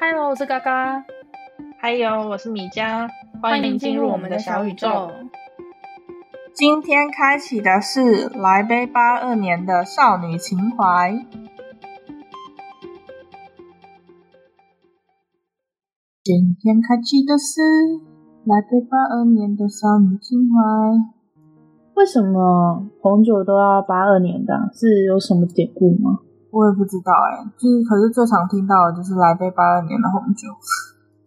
嗨喽，我是嘎嘎。还有，我是米浆。欢迎进入我们的小宇宙。今天开启的是来杯八二年的少女情怀。今天开启的是来杯八二年的少女情怀。为什么红酒都要八二年的？是有什么典故吗？我也不知道哎、欸，就是可是最常听到的就是来杯八二年的红酒，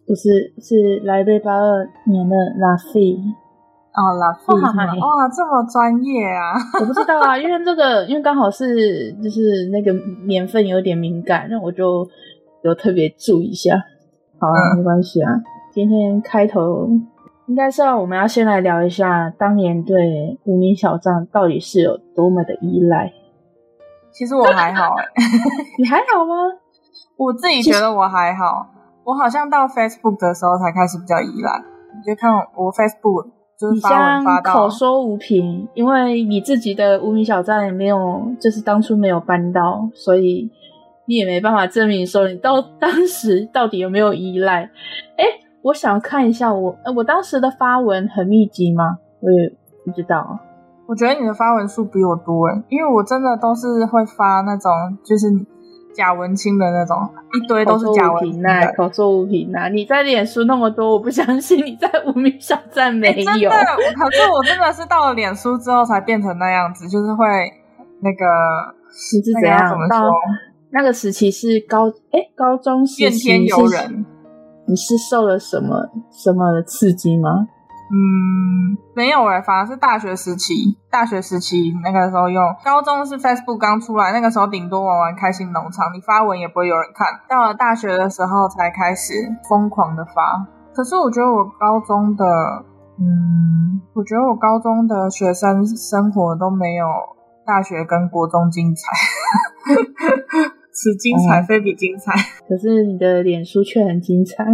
不是，是来杯八二年的拉菲哦，拉菲哇，这么专业啊！我不知道啊，因为这个因为刚好是就是那个年份有点敏感，那我就有特别注意一下。好啊，嗯、没关系啊。今天开头应该是要我们要先来聊一下当年对无名小站到底是有多么的依赖。其实我还好哎、欸，你还好吗？我自己觉得我还好，我好像到 Facebook 的时候才开始比较依赖。你就看我 Facebook 就是发文发到口说无凭，因为你自己的无名小站也没有，就是当初没有搬到，所以你也没办法证明说你到当时到底有没有依赖。哎，我想看一下我，我当时的发文很密集吗？我也不知道。我觉得你的发文数比我多诶，因为我真的都是会发那种就是假文青的那种，一堆都是假文青的口说无凭呐。你在脸书那么多，我不相信你在无名小站没有。真的，可是我真的是到了脸书之后才变成那样子，就是会那个你是怎样怎么说？那个时期是高哎高中时期怨天尤人，你是受了什么什么的刺激吗？嗯，没有哎、欸、反而是大学时期。大学时期那个时候用，高中是 Facebook 刚出来，那个时候顶多玩玩开心农场，你发文也不会有人看。到了大学的时候才开始疯狂的发。可是我觉得我高中的，嗯，我觉得我高中的学生生活都没有大学跟国中精彩，此精彩非彼精彩。可是你的脸书却很精彩。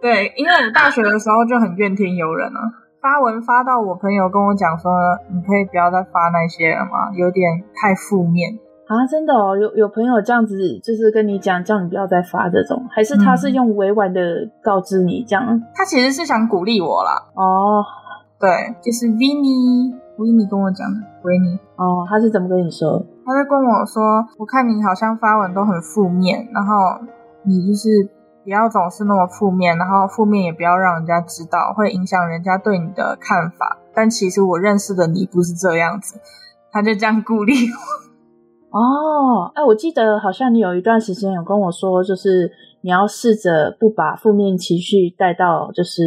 对，因为我大学的时候就很怨天尤人啊，发文发到我朋友跟我讲说，你可以不要再发那些了吗？有点太负面啊！真的哦，有有朋友这样子，就是跟你讲，叫你不要再发这种，还是他是用委婉的告知你这样？嗯、他其实是想鼓励我啦。哦，对，就是 Vinny，Vinny 跟我讲的，Vinny。哦，他是怎么跟你说？他在跟我说，我看你好像发文都很负面，然后你就是。不要总是那么负面，然后负面也不要让人家知道，会影响人家对你的看法。但其实我认识的你不是这样子，他就这样鼓励我。哦，哎，我记得好像你有一段时间有跟我说，就是你要试着不把负面情绪带到，就是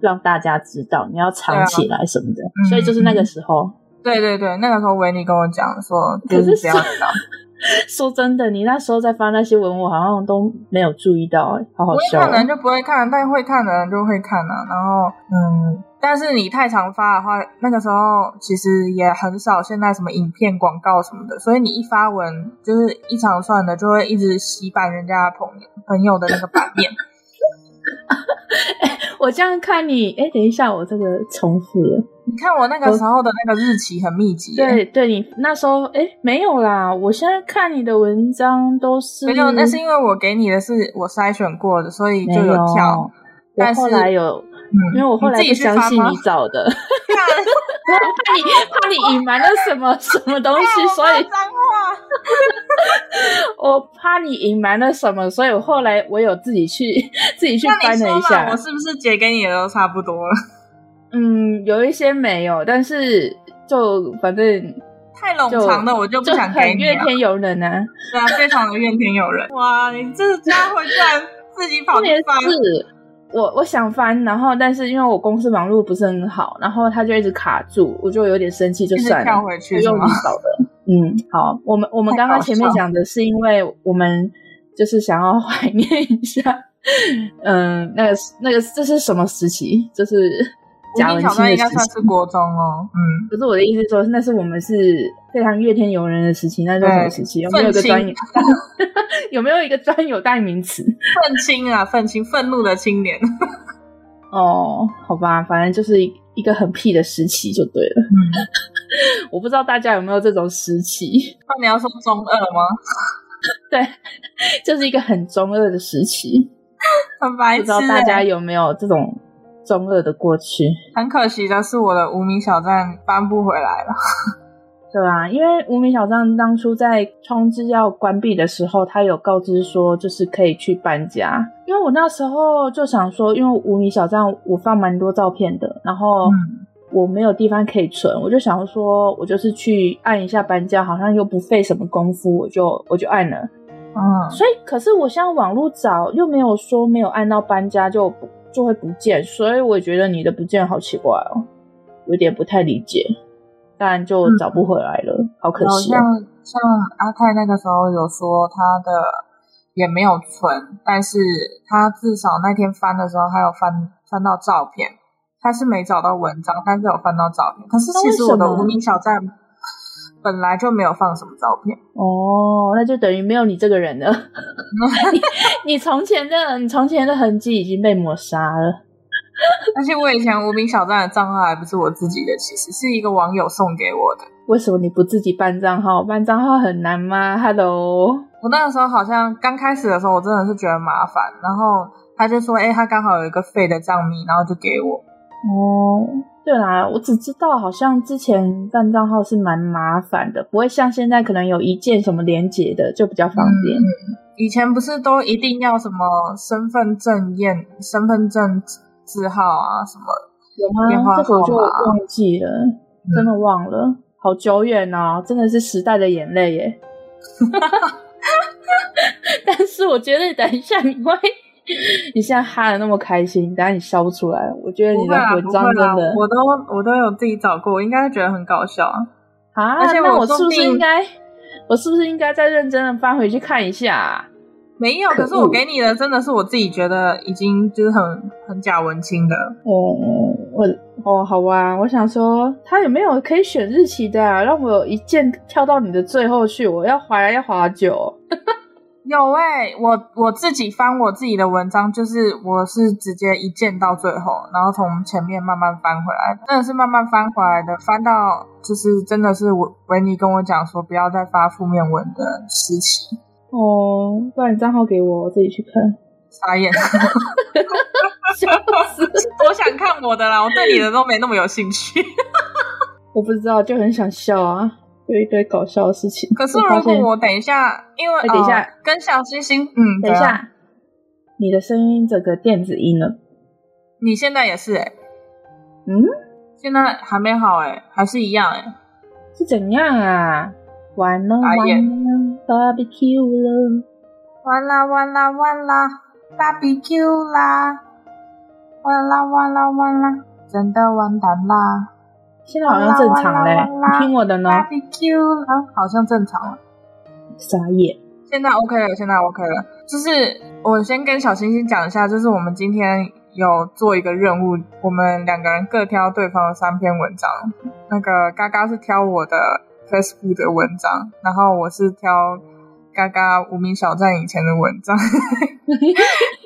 让大家知道，你要藏起来什么的。啊、所以就是那个时候，对对对，那个时候维尼跟我讲说，就是不要知道。说真的，你那时候在发那些文，我好像都没有注意到，哎，好好笑。不会看的人就不会看，但会看的人就会看啊。然后，嗯，但是你太常发的话，那个时候其实也很少现在什么影片、广告什么的，所以你一发文就是一长串的，就会一直洗版人家朋友朋友的那个版面。欸、我这样看你，哎、欸，等一下，我这个重复了。你看我那个时候的那个日期很密集。对对，你那时候，哎、欸，没有啦。我现在看你的文章都是没有，那是因为我给你的是我筛选过的，所以就有跳。有但是后来有。因为我后来不相信你找的，我怕你怕你隐瞒了什么什么东西，所以脏话我怕你隐瞒了什么，所以我后来我有自己去自己去翻了一下，我是不是截给你的都差不多了？嗯，有一些没有，但是就反正太冗长的我就不想给你。怨天尤人呢？对啊，非常的怨天尤人。哇，你这家伙居然自己跑去翻！我我想翻，然后但是因为我公司网络不是很好，然后他就一直卡住，我就有点生气，就算了，跳回去用你找的。嗯，好，我们我们刚刚前面讲的是因为我们就是想要 怀念一下，嗯，那个那个这是什么时期？就是。假文青的时期，应该算是国中哦，嗯，可是我的意思是说，那是我们是非常怨天尤人的时期，那是什么时期？有没有一个专有？有没有一个专有代名词？愤青啊，愤青，愤怒的青年。哦，好吧，反正就是一个很屁的时期就对了。嗯，我不知道大家有没有这种时期？那你要说中二吗？对，就是一个很中二的时期。很白痴、欸。不知道大家有没有这种中二的过去？很可惜的是，我的无名小站搬不回来了。对啊，因为无名小站当初在通知要关闭的时候，他有告知说就是可以去搬家。因为我那时候就想说，因为无名小站我放蛮多照片的，然后我没有地方可以存，我就想说，我就是去按一下搬家，好像又不费什么功夫，我就我就按了。嗯，所以可是我现在网络找又没有说没有按到搬家就就会不见，所以我觉得你的不见好奇怪哦，有点不太理解。但就找不回来了，嗯、好可惜、哦。像像阿泰那个时候有说他的也没有存，但是他至少那天翻的时候，他有翻翻到照片。他是没找到文章，但是有翻到照片。可是其实我的无名小站本来就没有放什么照片哦，那就等于没有你这个人了。你 你从前的你从前的痕迹已经被抹杀了。而且我以前无名小站的账号还不是我自己的，其实是一个网友送给我的。为什么你不自己办账号？办账号很难吗？Hello，我那个时候好像刚开始的时候，我真的是觉得麻烦，然后他就说：“哎、欸，他刚好有一个废的账密，然后就给我。”哦，对啦，我只知道好像之前办账号是蛮麻烦的，不会像现在可能有一键什么连接的，就比较方便。嗯、以前不是都一定要什么身份证验、身份证。字号啊，什么有吗？电话号码？这个我就忘记了，嗯、真的忘了，好久远哦，真的是时代的眼泪耶。但是我觉得等一下你会，你现在哈的那么开心，等下你笑不出来。我觉得你的文章真的，我都我都有自己找过，我应该觉得很搞笑啊。啊，而且我，我是不是应该，我是不是应该再认真的翻回去看一下啊？没有，可是我给你的真的是我自己觉得已经就是很很假文青的。哦，我哦，好吧，我想说他有没有可以选日期的啊？让我一键跳到你的最后去，我要滑来要滑久。有诶、欸、我我自己翻我自己的文章，就是我是直接一键到最后，然后从前面慢慢翻回来，真的是慢慢翻回来的，翻到就是真的是维维尼跟我讲说不要再发负面文的时期。哦，不然你账号给我，我自己去看。傻眼，笑死！我想看我的啦，我对你的都没那么有兴趣。我不知道，就很想笑啊，有一堆搞笑的事情。可是如果我等一下，因为等一下跟小星星，嗯，等一下，你的声音这个电子音了。你现在也是哎，嗯，现在还没好哎，还是一样哎，是怎样啊？完了完了。Barbecue 了，完啦完啦完啦，Barbecue 啦，完啦完啦完啦，真的完蛋啦！现在好像正常嘞，你听我的呢。Thank you，啊，好像正常了。傻眼，现在 OK 了，现在 OK 了。就是我先跟小星星讲一下，就是我们今天有做一个任务，我们两个人各挑对方的三篇文章。那个嘎嘎是挑我的。Facebook 的文章，然后我是挑嘎嘎无名小站以前的文章，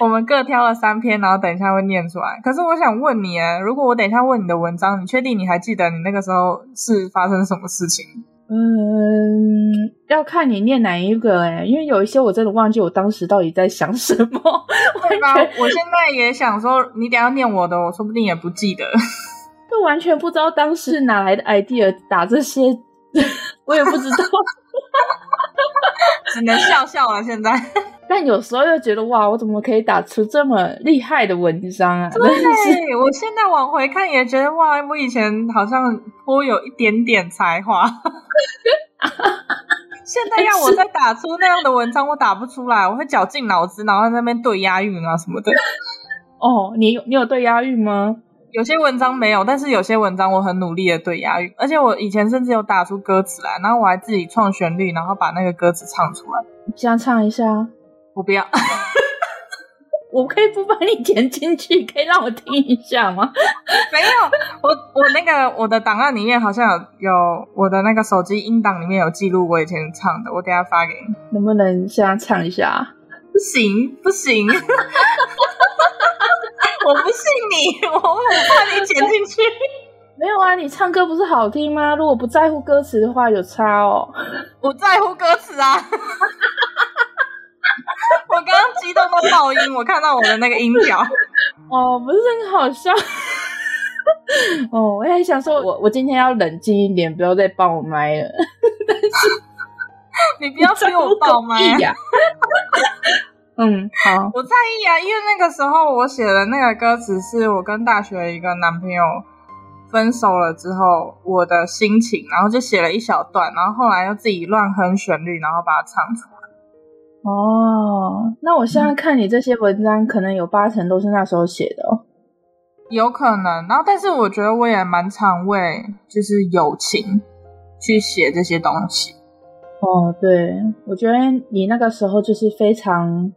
我们各挑了三篇，然后等一下会念出来。可是我想问你，哎，如果我等一下问你的文章，你确定你还记得你那个时候是发生什么事情？嗯，要看你念哪一个，哎，因为有一些我真的忘记我当时到底在想什么。对吧？我现在也想说，你等下念我的，我说不定也不记得。就完全不知道当时哪来的 idea 打这些，我也不知道，只能笑笑了。现在，但有时候又觉得哇，我怎么可以打出这么厉害的文章啊？对，我现在往回看也觉得哇，我以前好像颇有一点点才华。现在要我再打出那样的文章，我打不出来，我会绞尽脑汁，然后在那边对押韵啊什么的。哦，你有你有对押韵吗？有些文章没有，但是有些文章我很努力的对押韵，而且我以前甚至有打出歌词来，然后我还自己创旋律，然后把那个歌词唱出来。你想唱一下？我不要，我可以不把你剪进去，可以让我听一下吗？没有，我我那个我的档案里面好像有有我的那个手机音档里面有记录我以前唱的，我等下发给你。能不能现在唱一下？不行，不行。我不信你，我很怕你剪进去。没有啊，你唱歌不是好听吗？如果不在乎歌词的话，有差哦。我在乎歌词啊。我刚刚激动到爆音，我看到我的那个音条。哦，不是很好笑。哦，我也想说我，我我今天要冷静一点，不要再爆麦了。但是你不要逼我爆麦呀。嗯，好，我在意啊，因为那个时候我写的那个歌词是我跟大学一个男朋友分手了之后我的心情，然后就写了一小段，然后后来又自己乱哼旋律，然后把它唱出来。哦，那我现在看你这些文章，嗯、可能有八成都是那时候写的哦。有可能，然后但是我觉得我也蛮常为就是友情去写这些东西。哦，对，我觉得你那个时候就是非常。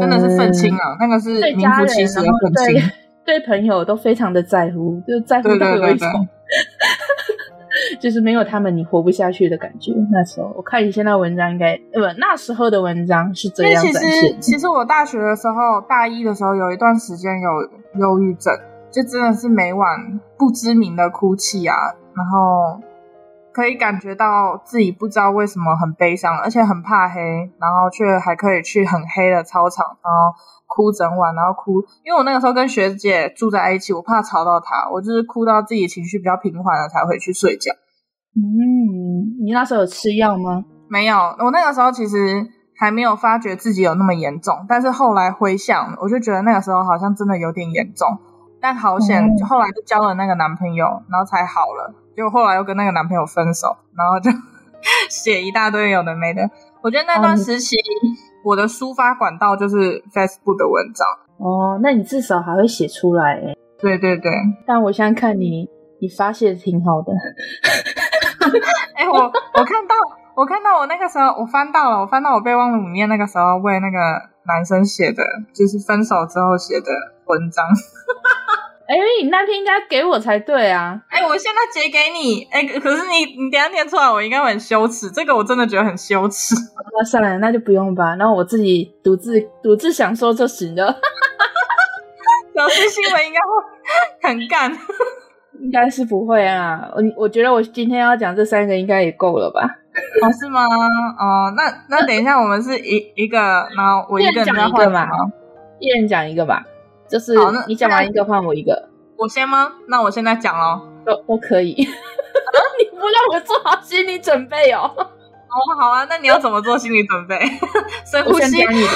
真的是愤青啊！那个是名副其实的愤青，对朋友都非常的在乎，就在乎到有一种，就是没有他们你活不下去的感觉。那时候我看你现在文章应该，呃，不，那时候的文章是这样展现。其实我大学的时候，大一的时候有一段时间有忧郁症，就真的是每晚不知名的哭泣啊，然后。可以感觉到自己不知道为什么很悲伤，而且很怕黑，然后却还可以去很黑的操场，然后哭整晚，然后哭。因为我那个时候跟学姐住在一起，我怕吵到她，我就是哭到自己情绪比较平缓了才回去睡觉。嗯，你那时候有吃药吗？没有，我那个时候其实还没有发觉自己有那么严重，但是后来回想，我就觉得那个时候好像真的有点严重。但好险，嗯、后来就交了那个男朋友，然后才好了。就后来又跟那个男朋友分手，然后就 写一大堆有的没的。我觉得那段时期，嗯、我的抒发管道就是 Facebook 的文章。哦，那你至少还会写出来诶。对对对。但我现在看你，你发泄挺好的。哎、欸，我我看到，我看到我那个时候，我翻到了，我翻到我备忘录里面那个时候为那个男生写的，就是分手之后写的文章。哎，你那天应该给我才对啊！哎，我现在截给你。哎，可是你你等下念出来，我应该会很羞耻。这个我真的觉得很羞耻。那算了，那就不用吧。那我自己独自独自享受就行了。老师新闻应该会很干，应该是不会啊。我我觉得我今天要讲这三个应该也够了吧？哦，是吗？哦，那那等一下我们是一一个，然后我一个人讲一个嘛，一人讲一个吧。就是你讲完一个换我一个，我先吗？那我现在讲喽，都都可以。你不让我做好心理准备哦。哦，好啊，那你要怎么做心理准备？深呼吸。你的。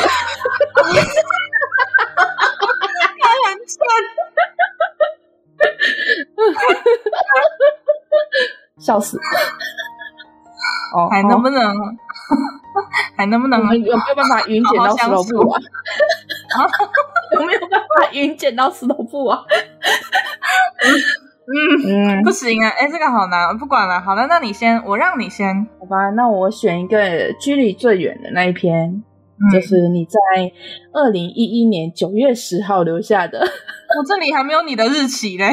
他 很蠢。笑死。哦，还能不能？还能不能？有没有办法云剪到石头布啊？有没有办法云剪到石头布啊？嗯嗯，不行啊！哎、欸，这个好难，不管了。好了，那你先，我让你先，好吧？那我选一个距离最远的那一篇，嗯、就是你在二零一一年九月十号留下的。我这里还没有你的日期嘞。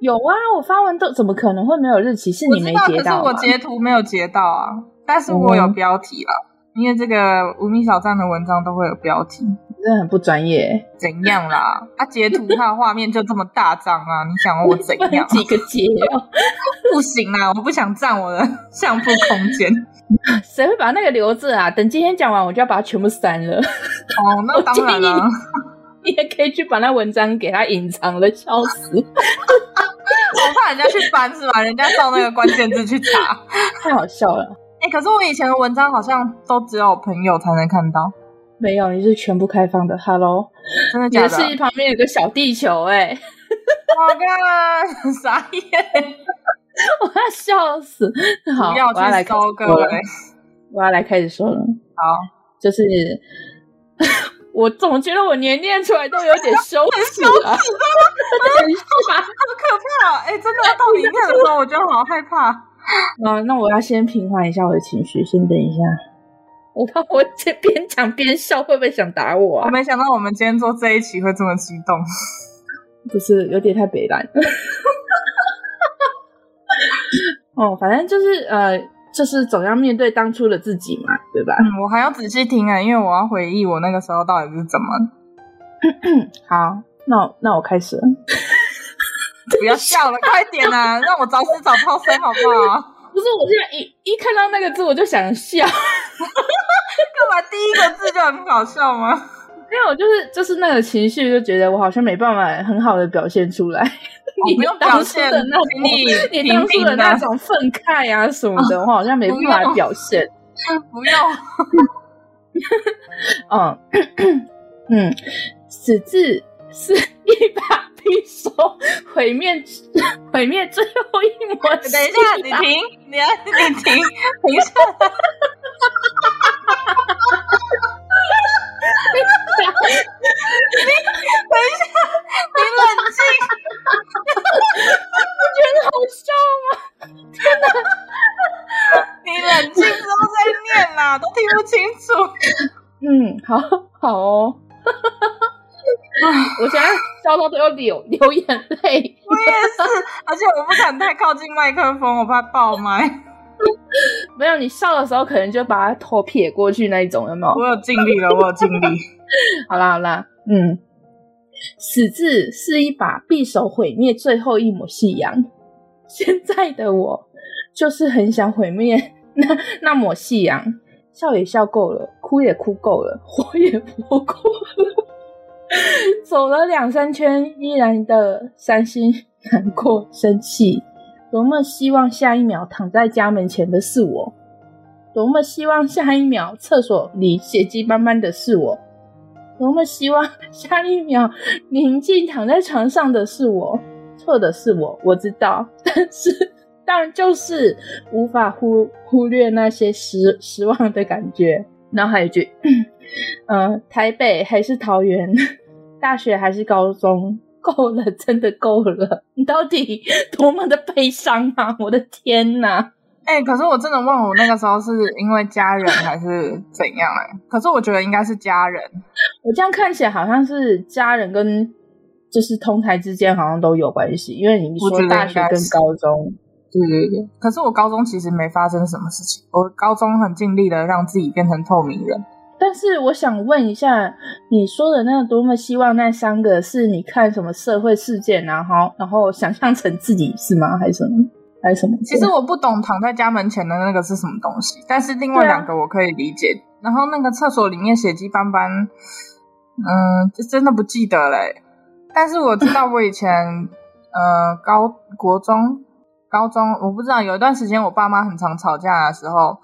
有啊，我发文都怎么可能会没有日期？是你没截到？可是我截图没有截到啊，但是我有标题了，嗯、因为这个无名小站的文章都会有标题。真的很不专业，怎样啦？他、啊、截图，他的画面就这么大张啊！你想我怎样？几个截哦？不行啊！我不想占我的相簿空间。谁会把那个留着啊？等今天讲完，我就要把它全部删了。哦，那 当然了。你也可以去把那文章给它隐藏了，笑死！我怕人家去翻是吧？人家照那个关键字去查，太好笑了。哎、欸，可是我以前的文章好像都只有朋友才能看到。没有，你是全部开放的。Hello，真的假的？你是旁边有个小地球哎、欸！我靠，傻眼！我要笑死。好，我要来高个了。我要来开始说了。好，就是 我总觉得我年念出来都有点羞耻啊！好可怕！哎、欸，真的要到里面的时候，我觉得好害怕。啊，那我要先平缓一下我的情绪，先等一下。我怕我这边讲边笑，会不会想打我啊？我没想到我们今天做这一期会这么激动，不是有点太北了。哦，反正就是呃，就是总要面对当初的自己嘛，对吧？嗯，我还要仔细听啊，因为我要回忆我那个时候到底是怎么。好，那我那我开始了。不要笑了，快点啊，让我找死找超生好不好？不是，我现在一一看到那个字我就想笑。干嘛第一个字就很搞笑吗？没有，就是就是那个情绪，就觉得我好像没办法很好的表现出来。你不用表现的那种，你你当初的那种愤慨啊什么的，我好像没办法表现。不要。嗯 嗯，死字是一把匕首，毁灭 毁灭最后一抹。等一下，你停，你要你停。等一下，你等一下，你冷静。不觉得好笑吗？天哪！你冷静之后再念啦，都听不清楚。嗯，好好哦。我现在笑到都要流流眼泪。我也是，而且我不敢太靠近麦克风，我怕爆麦。没有，你笑的时候可能就把他头撇过去那一种，有没有？我有尽力了，我有尽力。好啦好啦，嗯，死字是一把匕首，毁灭最后一抹夕阳。现在的我就是很想毁灭那那抹夕阳，笑也笑够了，哭也哭够了，活也活够了。走了两三圈，依然的伤心、难过、生气。多么希望下一秒躺在家门前的是我，多么希望下一秒厕所里血迹斑斑的是我，多么希望下一秒宁静躺在床上的是我。错的是我，我知道，但是当然就是无法忽忽略那些失失望的感觉。然后还有一句，呃，台北还是桃园，大学还是高中。够了，真的够了！你到底多么的悲伤啊！我的天哪！哎、欸，可是我真的问我那个时候是因为家人还是怎样、欸？哎，可是我觉得应该是家人。我这样看起来好像是家人跟就是通台之间好像都有关系，因为你说大学跟高中，对对对。可是我高中其实没发生什么事情，我高中很尽力的让自己变成透明人。但是我想问一下，你说的那个多么希望那三个是你看什么社会事件，然后然后想象成自己是吗？还是什么？还是什么？其实我不懂躺在家门前的那个是什么东西，但是另外两个我可以理解。啊、然后那个厕所里面血迹斑斑，嗯，就真的不记得嘞。但是我知道我以前，呃，高国中、高中，我不知道有一段时间我爸妈很常吵架的时候。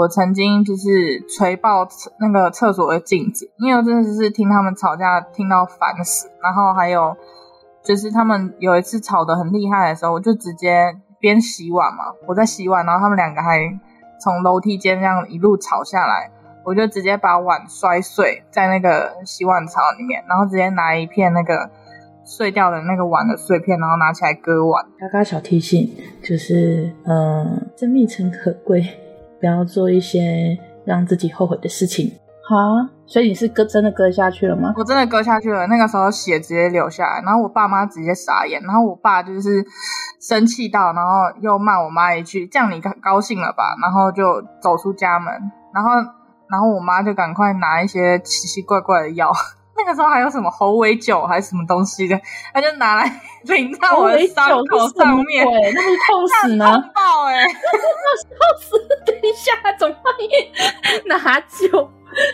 我曾经就是锤爆那个厕所的镜子，因为我真的是听他们吵架听到烦死。然后还有就是他们有一次吵得很厉害的时候，我就直接边洗碗嘛，我在洗碗，然后他们两个还从楼梯间这样一路吵下来，我就直接把碗摔碎在那个洗碗槽里面，然后直接拿一片那个碎掉的那个碗的碎片，然后拿起来割碗。嘎嘎小提醒就是，嗯、呃，真命诚可贵。不要做一些让自己后悔的事情。好，所以你是割真的割下去了吗？我真的割下去了，那个时候血直接流下来，然后我爸妈直接傻眼，然后我爸就是生气到，然后又骂我妈一句：“这样你高兴了吧？”然后就走出家门，然后然后我妈就赶快拿一些奇奇怪怪的药。那个时候还有什么猴尾酒还是什么东西的，他就拿来 淋在我的伤口上面，对，那不是痛死吗？痛爆哎、欸！痛死！等一下，怎么会拿酒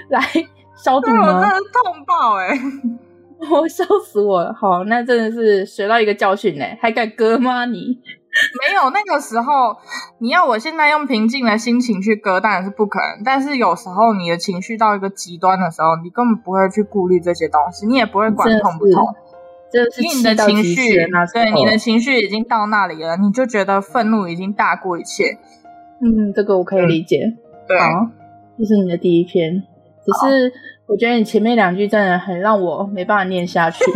来消毒吗？我真的痛爆哎、欸！我笑死我了。好，那真的是学到一个教训呢。还敢割吗你？没有，那个时候你要我现在用平静的心情去割，当然是不可能。但是有时候你的情绪到一个极端的时候，你根本不会去顾虑这些东西，你也不会管痛不痛。这是你的情绪，对你的情绪已经到那里了，你就觉得愤怒已经大过一切。嗯，这个我可以理解。嗯、对，好，这是你的第一篇。只是我觉得你前面两句真的很让我没办法念下去。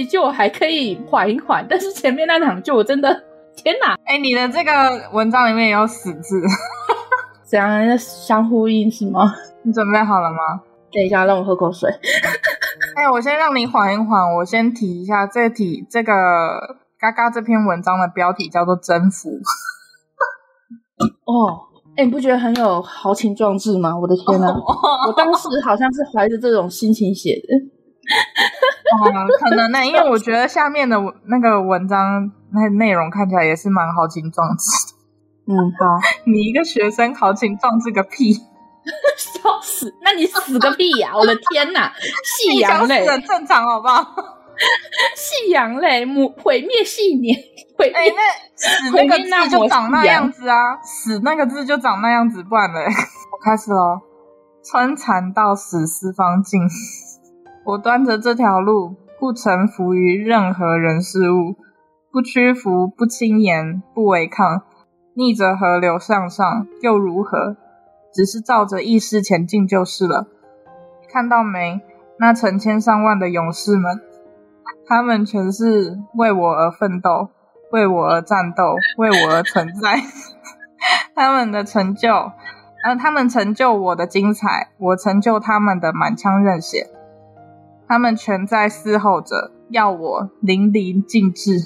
后面那几句我还可以缓一缓，但是前面那两句我真的天哪！哎、欸，你的这个文章里面也有死字，这样相呼应是吗？你准备好了吗？等一下，让我喝口水。哎、欸，我先让你缓一缓，我先提一下这题这个嘎嘎这篇文章的标题叫做《征服》。哦，哎、欸，你不觉得很有豪情壮志吗？我的天哪！我当时好像是怀着这种心情写的。哦，可能呢，因为我觉得下面的那个文章那内容看起来也是蛮豪情壮志。嗯，好，你一个学生豪情壮志个屁，笑死！那你死个屁呀、啊！我的天哪，夕阳泪很正常，好不好？夕阳泪，毁灭系年，毁灭、欸、那死那个字就长那样子啊！死那个字就长那样子，不然嘞，我开始喽。穿蚕到死丝方尽，我端着这条路，不臣服于任何人事物，不屈服，不轻言，不违抗。逆着河流向上又如何？只是照着意识前进就是了。看到没？那成千上万的勇士们，他们全是为我而奋斗，为我而战斗，为我而存在。他们的成就，呃，他们成就我的精彩，我成就他们的满腔热血。他们全在嘶吼着，要我淋漓尽致，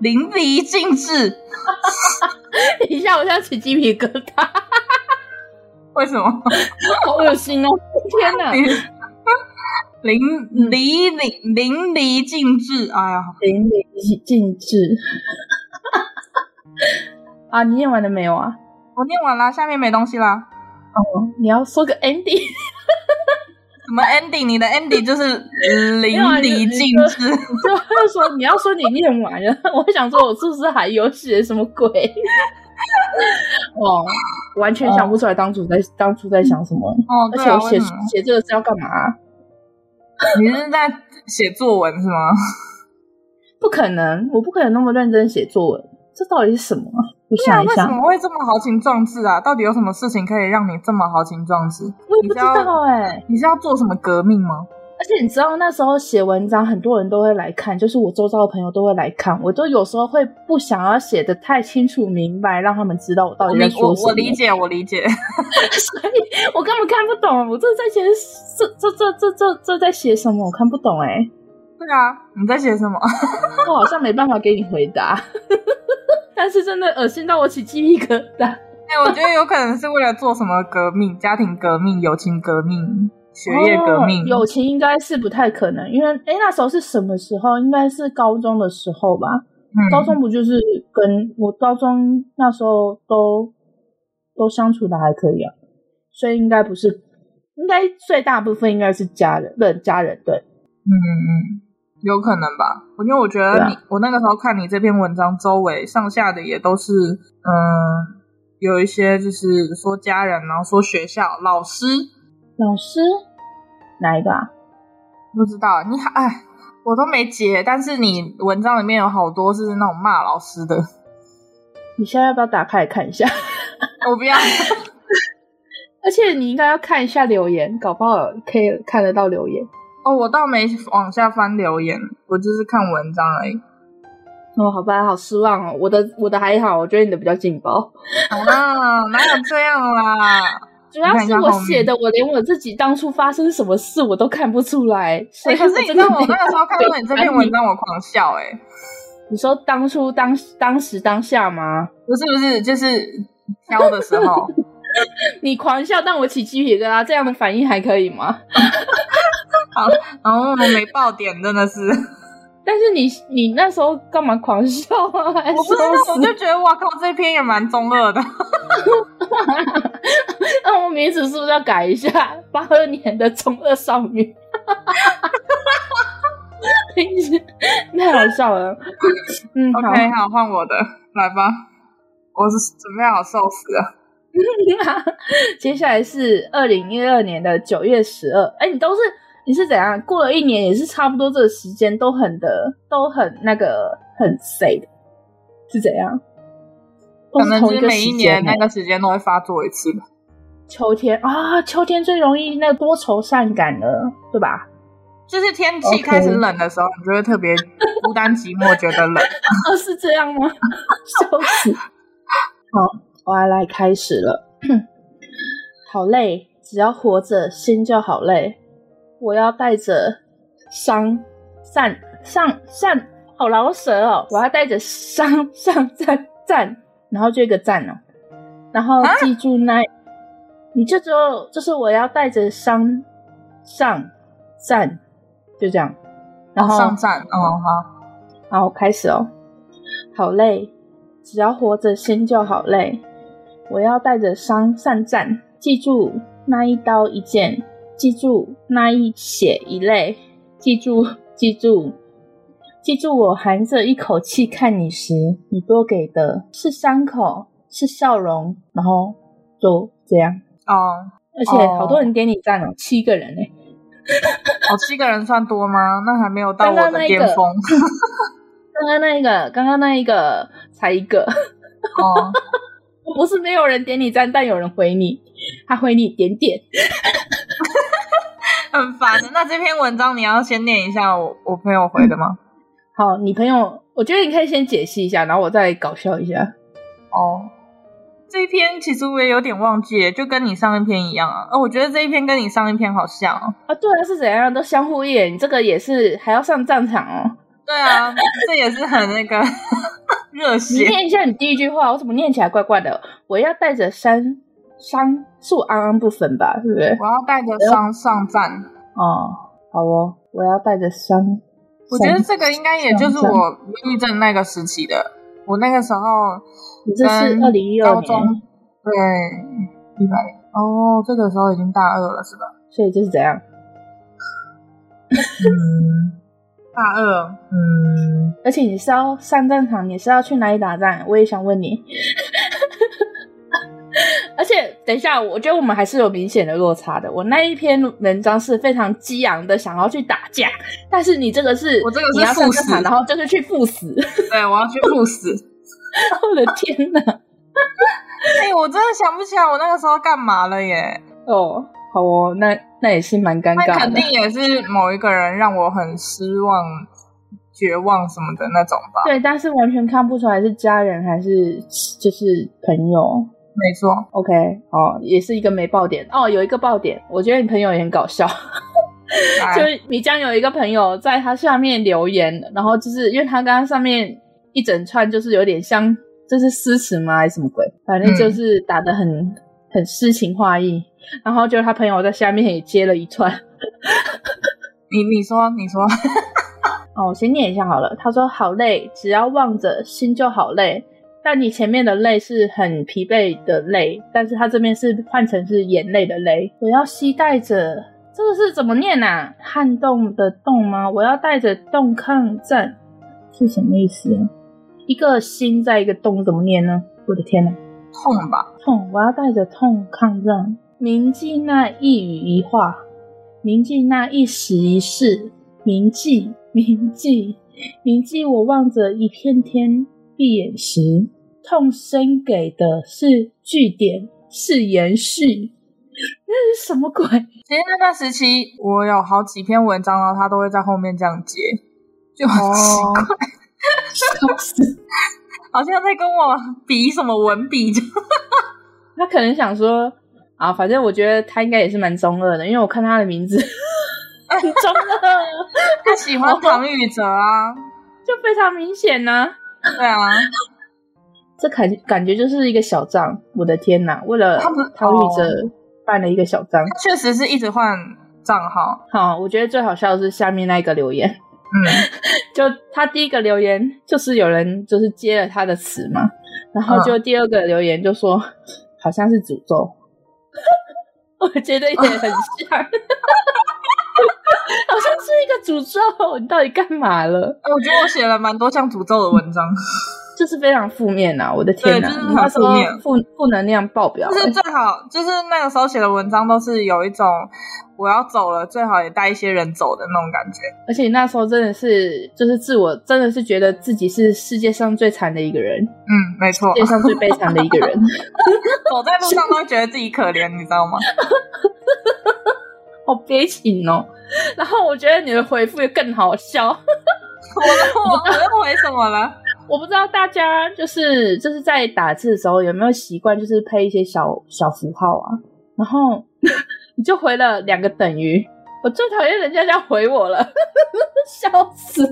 淋漓尽致。等一下，我现在起鸡皮疙瘩。为什么？好恶心哦！天哪！淋漓淋淋漓尽致，哎呀，淋漓尽致。啊，你念完了没有啊？我念完了，下面没东西啦。哦，你要说个 ending。什么 ending？你的 ending 就是淋漓尽致。你就说你要说你念完了，我想说我是不是还有写什么鬼？哦，完全想不出来当初在、哦、当初在想什么。哦，而且我写写这个是要干嘛？你是在写作文是吗？不可能，我不可能那么认真写作文。这到底是什么？对啊，为什么会这么豪情壮志啊？到底有什么事情可以让你这么豪情壮志？我也不知道哎、欸，你是要做什么革命吗？而且你知道那时候写文章，很多人都会来看，就是我周遭的朋友都会来看，我都有时候会不想要写的太清楚明白，让他们知道我到底在说什么。我，我理解，我理解，所以我根本看不懂，我这在写这这这这这这在写什么？我看不懂哎、欸。对啊，你在写什么？我好像没办法给你回答。但是真的恶心到我起鸡皮疙瘩。哎、欸，我觉得有可能是为了做什么革命，家庭革命、友情革命、学业革命。哦、友情应该是不太可能，因为哎、欸，那时候是什么时候？应该是高中的时候吧。嗯、高中不就是跟我高中那时候都都相处的还可以啊，所以应该不是，应该最大部分应该是家人，对，家人对。嗯嗯嗯。有可能吧，因为我觉得你，啊、我那个时候看你这篇文章，周围上下的也都是，嗯，有一些就是说家人，然后说学校老师，老师？哪一个啊？不知道，你哎，我都没截，但是你文章里面有好多是那种骂老师的，你现在要不要打开来看一下？我不要，而且你应该要看一下留言，搞不好可以看得到留言。哦，我倒没往下翻留言，我就是看文章而已。哦，好吧，好失望哦。我的我的还好，我觉得你的比较劲爆。啊，哪有这样啦？主要是我写的，我连我自己当初发生什么事我都看不出来。所以、欸、可是你知道我那个时候看到你这篇文章，我狂笑哎、欸。你说当初当当时当下吗？不是不是，就是挑的时候。你狂笑，但我起鸡皮疙瘩，这样的反应还可以吗？好，然后我没爆点，真的是。但是你你那时候干嘛狂笑啊？我不知道，我就觉得哇靠，这篇也蛮中二的。那我名字是不是要改一下？八二年的中二少女。太好笑了。嗯，OK，好，换我的，来吧。我是准备好受死了。接下来是二零一二年的九月十二。哎，你都是你是怎样？过了一年也是差不多这个时间，都很的都很那个很谁的？是怎样？可能是每一年那个时间都会发作一次吧。秋天啊，秋天最容易那个多愁善感了，对吧？就是天气开始冷的时候.你就会特别孤单寂寞，觉得冷。啊，是这样吗？笑死！好。我要来开始了，好累，只要活着，心就好累。我要带着伤善上善，好饶舌哦！我要带着伤上战战，然后就一个赞哦，然后记住那，啊、你就只有就是我要带着伤上战，就这样，然后上战哦好，然后开始哦。好累，只要活着心就好累。我要带着伤上战，记住那一刀一剑，记住那一血一泪，记住，记住，记住我含着一口气看你时，你多给的是伤口，是笑容，然后就这样哦。而且好多人点你赞哦，七个人哎。哦，七个人算多吗？那还没有到我的巅峰。刚刚那一个，刚刚那一个才一个。哦，不是没有人点你赞，但有人回你，他回你点点，很烦的。那这篇文章你要先念一下我我朋友回的吗？好，你朋友，我觉得你可以先解析一下，然后我再搞笑一下。哦。这一篇其实我也有点忘记，就跟你上一篇一样啊。哦，我觉得这一篇跟你上一篇好像哦。啊，对啊，是怎样都相互演。你这个也是还要上战场哦。对啊，这也是很那个 热血。你念一下你第一句话，我怎么念起来怪怪的？我要带着伤伤，是我安安不分吧？是不是？我要带着伤上战。哦，好哦，我要带着伤。我觉得这个应该也就是我忧郁症那个时期的。我那个时候。你这是二零一二年，对，一百哦，这个时候已经大二了，是吧？所以就是怎样？嗯，大二，嗯，而且你是要上战场，你是要去哪里打仗？我也想问你。而且，等一下，我觉得我们还是有明显的落差的。我那一篇文章是非常激昂的，想要去打架，但是你这个是，我这个是赴死，然后就是去赴死。对，我要去赴死。我的天哪！哎、欸，我真的想不起来我那个时候干嘛了耶。哦，好哦，那那也是蛮尴尬的。那肯定也是某一个人让我很失望、绝望什么的那种吧。对，但是完全看不出来是家人还是就是朋友。没错。OK，哦，也是一个没爆点哦。有一个爆点，我觉得你朋友也很搞笑。就是米江有一个朋友在他下面留言，然后就是因为他刚刚上面。一整串就是有点像，这是诗词吗？还是什么鬼？反正就是打的很、嗯、很诗情画意。然后就他朋友在下面也接了一串。你你说你说，哦，我先念一下好了。他说：“好累，只要望着心就好累。但你前面的累是很疲惫的累，但是他这边是换成是眼泪的泪。我要吸带着，这个是怎么念啊？撼动的动吗？我要带着动抗战，是什么意思啊？”一个心在一个动，怎么念呢？我的天哪，痛吧，痛！我要带着痛抗战，铭记那一语一话，铭记那一时一事，铭记，铭记，铭记。我望着一片天，闭眼时，痛声给的是句点，是延续。那是什么鬼？其实那段时期，我有好几篇文章，然后他都会在后面这样接，就很奇怪。好像在跟我比什么文笔，就 他可能想说啊，反正我觉得他应该也是蛮中二的，因为我看他的名字 很中二，他喜欢唐禹哲啊，就非常明显呢、啊。对啊，这感感觉就是一个小账，我的天哪！为了唐禹哲办了一个小账，确实是一直换账号。好，我觉得最好笑的是下面那个留言。嗯，就他第一个留言就是有人就是接了他的词嘛，然后就第二个留言就说好像是诅咒，我觉得也很像，好像是一个诅咒，你到底干嘛了？我觉得我写了蛮多像诅咒的文章。就是非常负面呐、啊！我的天呐，就是很负面，负负能量爆表。就是最好，就是那个时候写的文章都是有一种我要走了，最好也带一些人走的那种感觉。而且那时候真的是，就是自我真的是觉得自己是世界上最惨的一个人。嗯，没错，世界上最悲惨的一个人，走在路上都会觉得自己可怜，你知道吗？好悲情哦。然后我觉得你的回复也更好笑。我我我又回什么了？我不知道大家就是就是在打字的时候有没有习惯，就是配一些小小符号啊，然后 你就回了两个等于，我最讨厌人家这样回我了，笑死，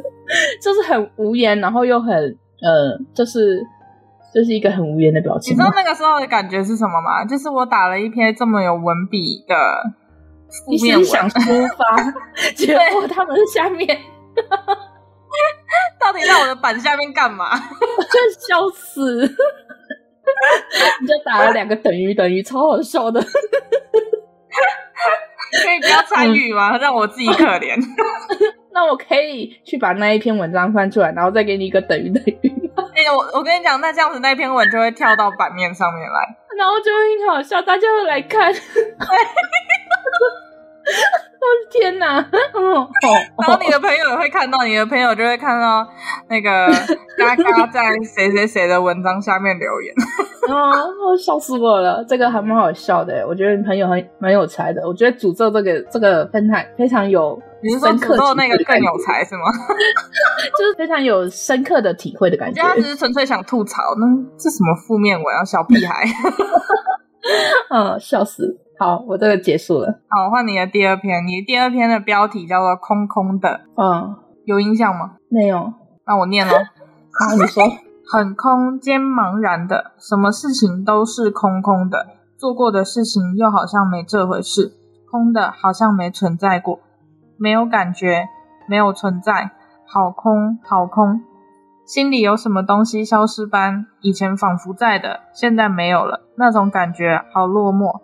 就是很无言，然后又很呃，就是就是一个很无言的表情。你知道那个时候的感觉是什么吗？就是我打了一篇这么有文笔的负面文，你是想抒发，结果他们下面。到底在我的板下面干嘛？笑死！你就打了两个等于等于，超好笑的。可以不要参与吗？让我自己可怜。那我可以去把那一篇文章翻出来，然后再给你一个等于等于。哎、欸，我我跟你讲，那这样子那篇文就会跳到版面上面来，然后就会很好笑，大家会来看。我 的天哪！哦，然后你的朋友也会看到，你的朋友就会看到那个嘎嘎在谁谁谁的文章下面留言。哦，笑死我了！这个还蛮好笑的，我觉得你朋友很蛮有才的。我觉得诅咒这个这个分态非常有，你是说诅咒那个更有才是吗？就是非常有深刻的体会的感觉。我觉得他只是纯粹想吐槽，那这什么负面文啊，小屁孩！嗯，笑死。好，我这个结束了。好，换你的第二篇。你第二篇的标题叫做“空空的”。嗯，有印象吗？没有。那我念了。好，你说。很空间茫然的，什么事情都是空空的。做过的事情又好像没这回事，空的好像没存在过，没有感觉，没有存在，好空，好空。心里有什么东西消失般，以前仿佛在的，现在没有了。那种感觉好落寞。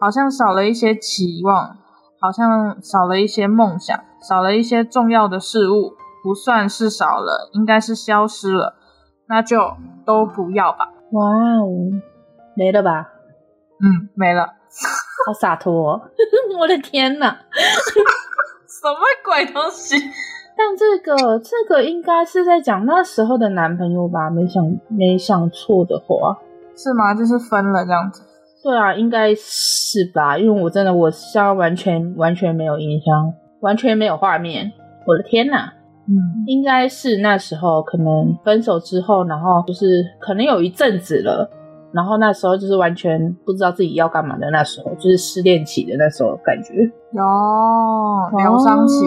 好像少了一些期望，好像少了一些梦想，少了一些重要的事物，不算是少了，应该是消失了，那就都不要吧。哇哦，没了吧？嗯，没了，好洒脱哦，我的天哪，什么鬼东西？但这个这个应该是在讲那时候的男朋友吧？没想没想错的话，是吗？就是分了这样子。对啊，应该是吧，因为我真的我现在完全完全没有印象，完全没有画面。我的天哪，嗯，应该是那时候可能分手之后，然后就是可能有一阵子了，然后那时候就是完全不知道自己要干嘛的那时候，就是失恋期的那时候感觉。有疗伤期，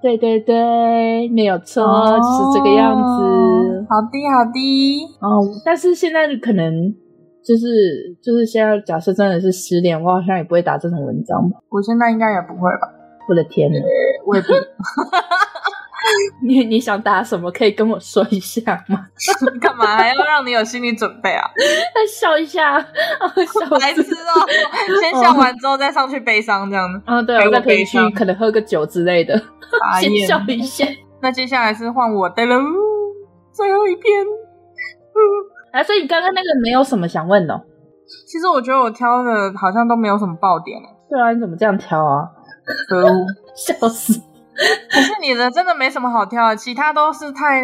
对对对，没有错，哦、就是这个样子。好的好的，哦，但是现在可能。就是就是现在，假设真的是失恋，我好像也不会打这种文章吧。我现在应该也不会吧。我的天呐，未必。你你想打什么？可以跟我说一下吗？干嘛还要让你有心理准备啊？笑一下，小白痴哦！先笑完之后再上去悲伤这样子。嗯，对，我再可以去可能喝个酒之类的，先笑一下。那接下来是换我的喽，最后一篇。啊，所以你刚刚那个没有什么想问的？其实我觉得我挑的好像都没有什么爆点。对啊，你怎么这样挑啊？可恶，笑死！可是你的真的没什么好挑的，其他都是太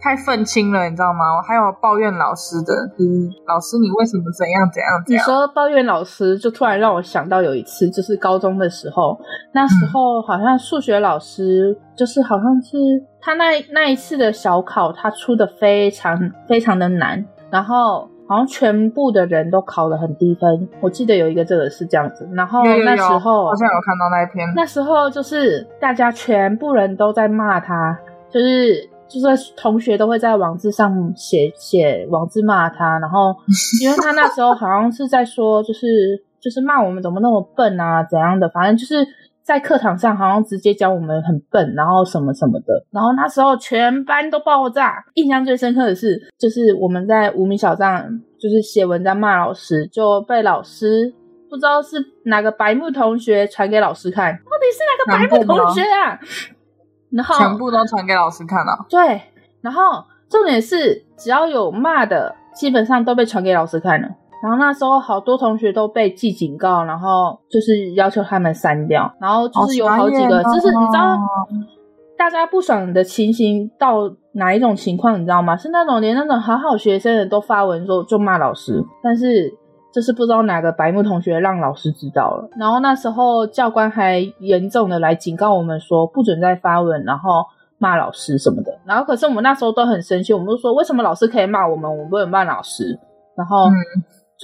太愤青了，你知道吗？我还有抱怨老师的，嗯，老师你为什么怎样怎样怎样？你说抱怨老师，就突然让我想到有一次，就是高中的时候，那时候好像数学老师，就是好像是他那那一次的小考，他出的非常非常的难。然后好像全部的人都考了很低分，我记得有一个这个是这样子。然后那时候好像有看到那一篇，那时候就是大家全部人都在骂他，就是就是同学都会在网志上写写网志骂他。然后 因为他那时候好像是在说，就是就是骂我们怎么那么笨啊怎样的，反正就是。在课堂上好像直接教我们很笨，然后什么什么的，然后那时候全班都爆炸。印象最深刻的是，就是我们在无名小站就是写文章骂老师，就被老师不知道是哪个白目同学传给老师看，到底是哪个白目同学啊？然后全部都传给老师看了。对，然后重点是只要有骂的，基本上都被传给老师看了。然后那时候好多同学都被记警告，然后就是要求他们删掉，然后就是有好几个，就是你知道大家不爽的情形到哪一种情况，你知道吗？是那种连那种好好学生的都发文说就骂老师，但是就是不知道哪个白目同学让老师知道了，然后那时候教官还严重的来警告我们说不准再发文，然后骂老师什么的。然后可是我们那时候都很生气，我们就说为什么老师可以骂我们，我们不能骂老师？然后。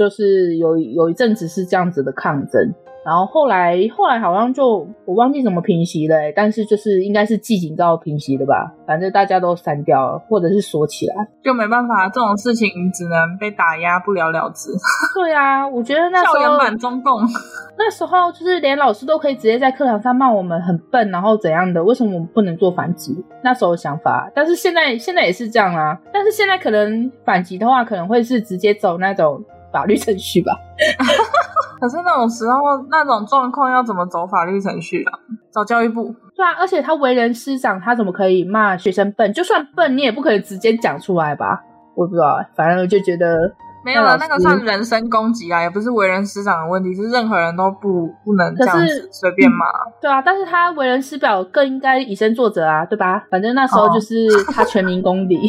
嗯就是有有一阵子是这样子的抗争，然后后来后来好像就我忘记怎么平息了，欸，但是就是应该是记警告平息的吧，反正大家都删掉了，或者是锁起来，就没办法，这种事情只能被打压，不了了之。对啊，我觉得那时候校园版中共，那时候就是连老师都可以直接在课堂上骂我们很笨，然后怎样的？为什么我们不能做反击？那时候想法，但是现在现在也是这样啊。但是现在可能反击的话，可能会是直接走那种法律程序吧。可是那种时候那种状况要怎么走法律程序啊？找教育部。对啊，而且他为人师长，他怎么可以骂学生笨？就算笨，你也不可以直接讲出来吧？我不知道，反正我就觉得。没有了，那个算人身攻击啊，也不是为人师长的问题，是任何人都不不能这样子随便骂。对啊，但是他为人师表更应该以身作则啊，对吧？反正那时候就是他全民公敌，哦、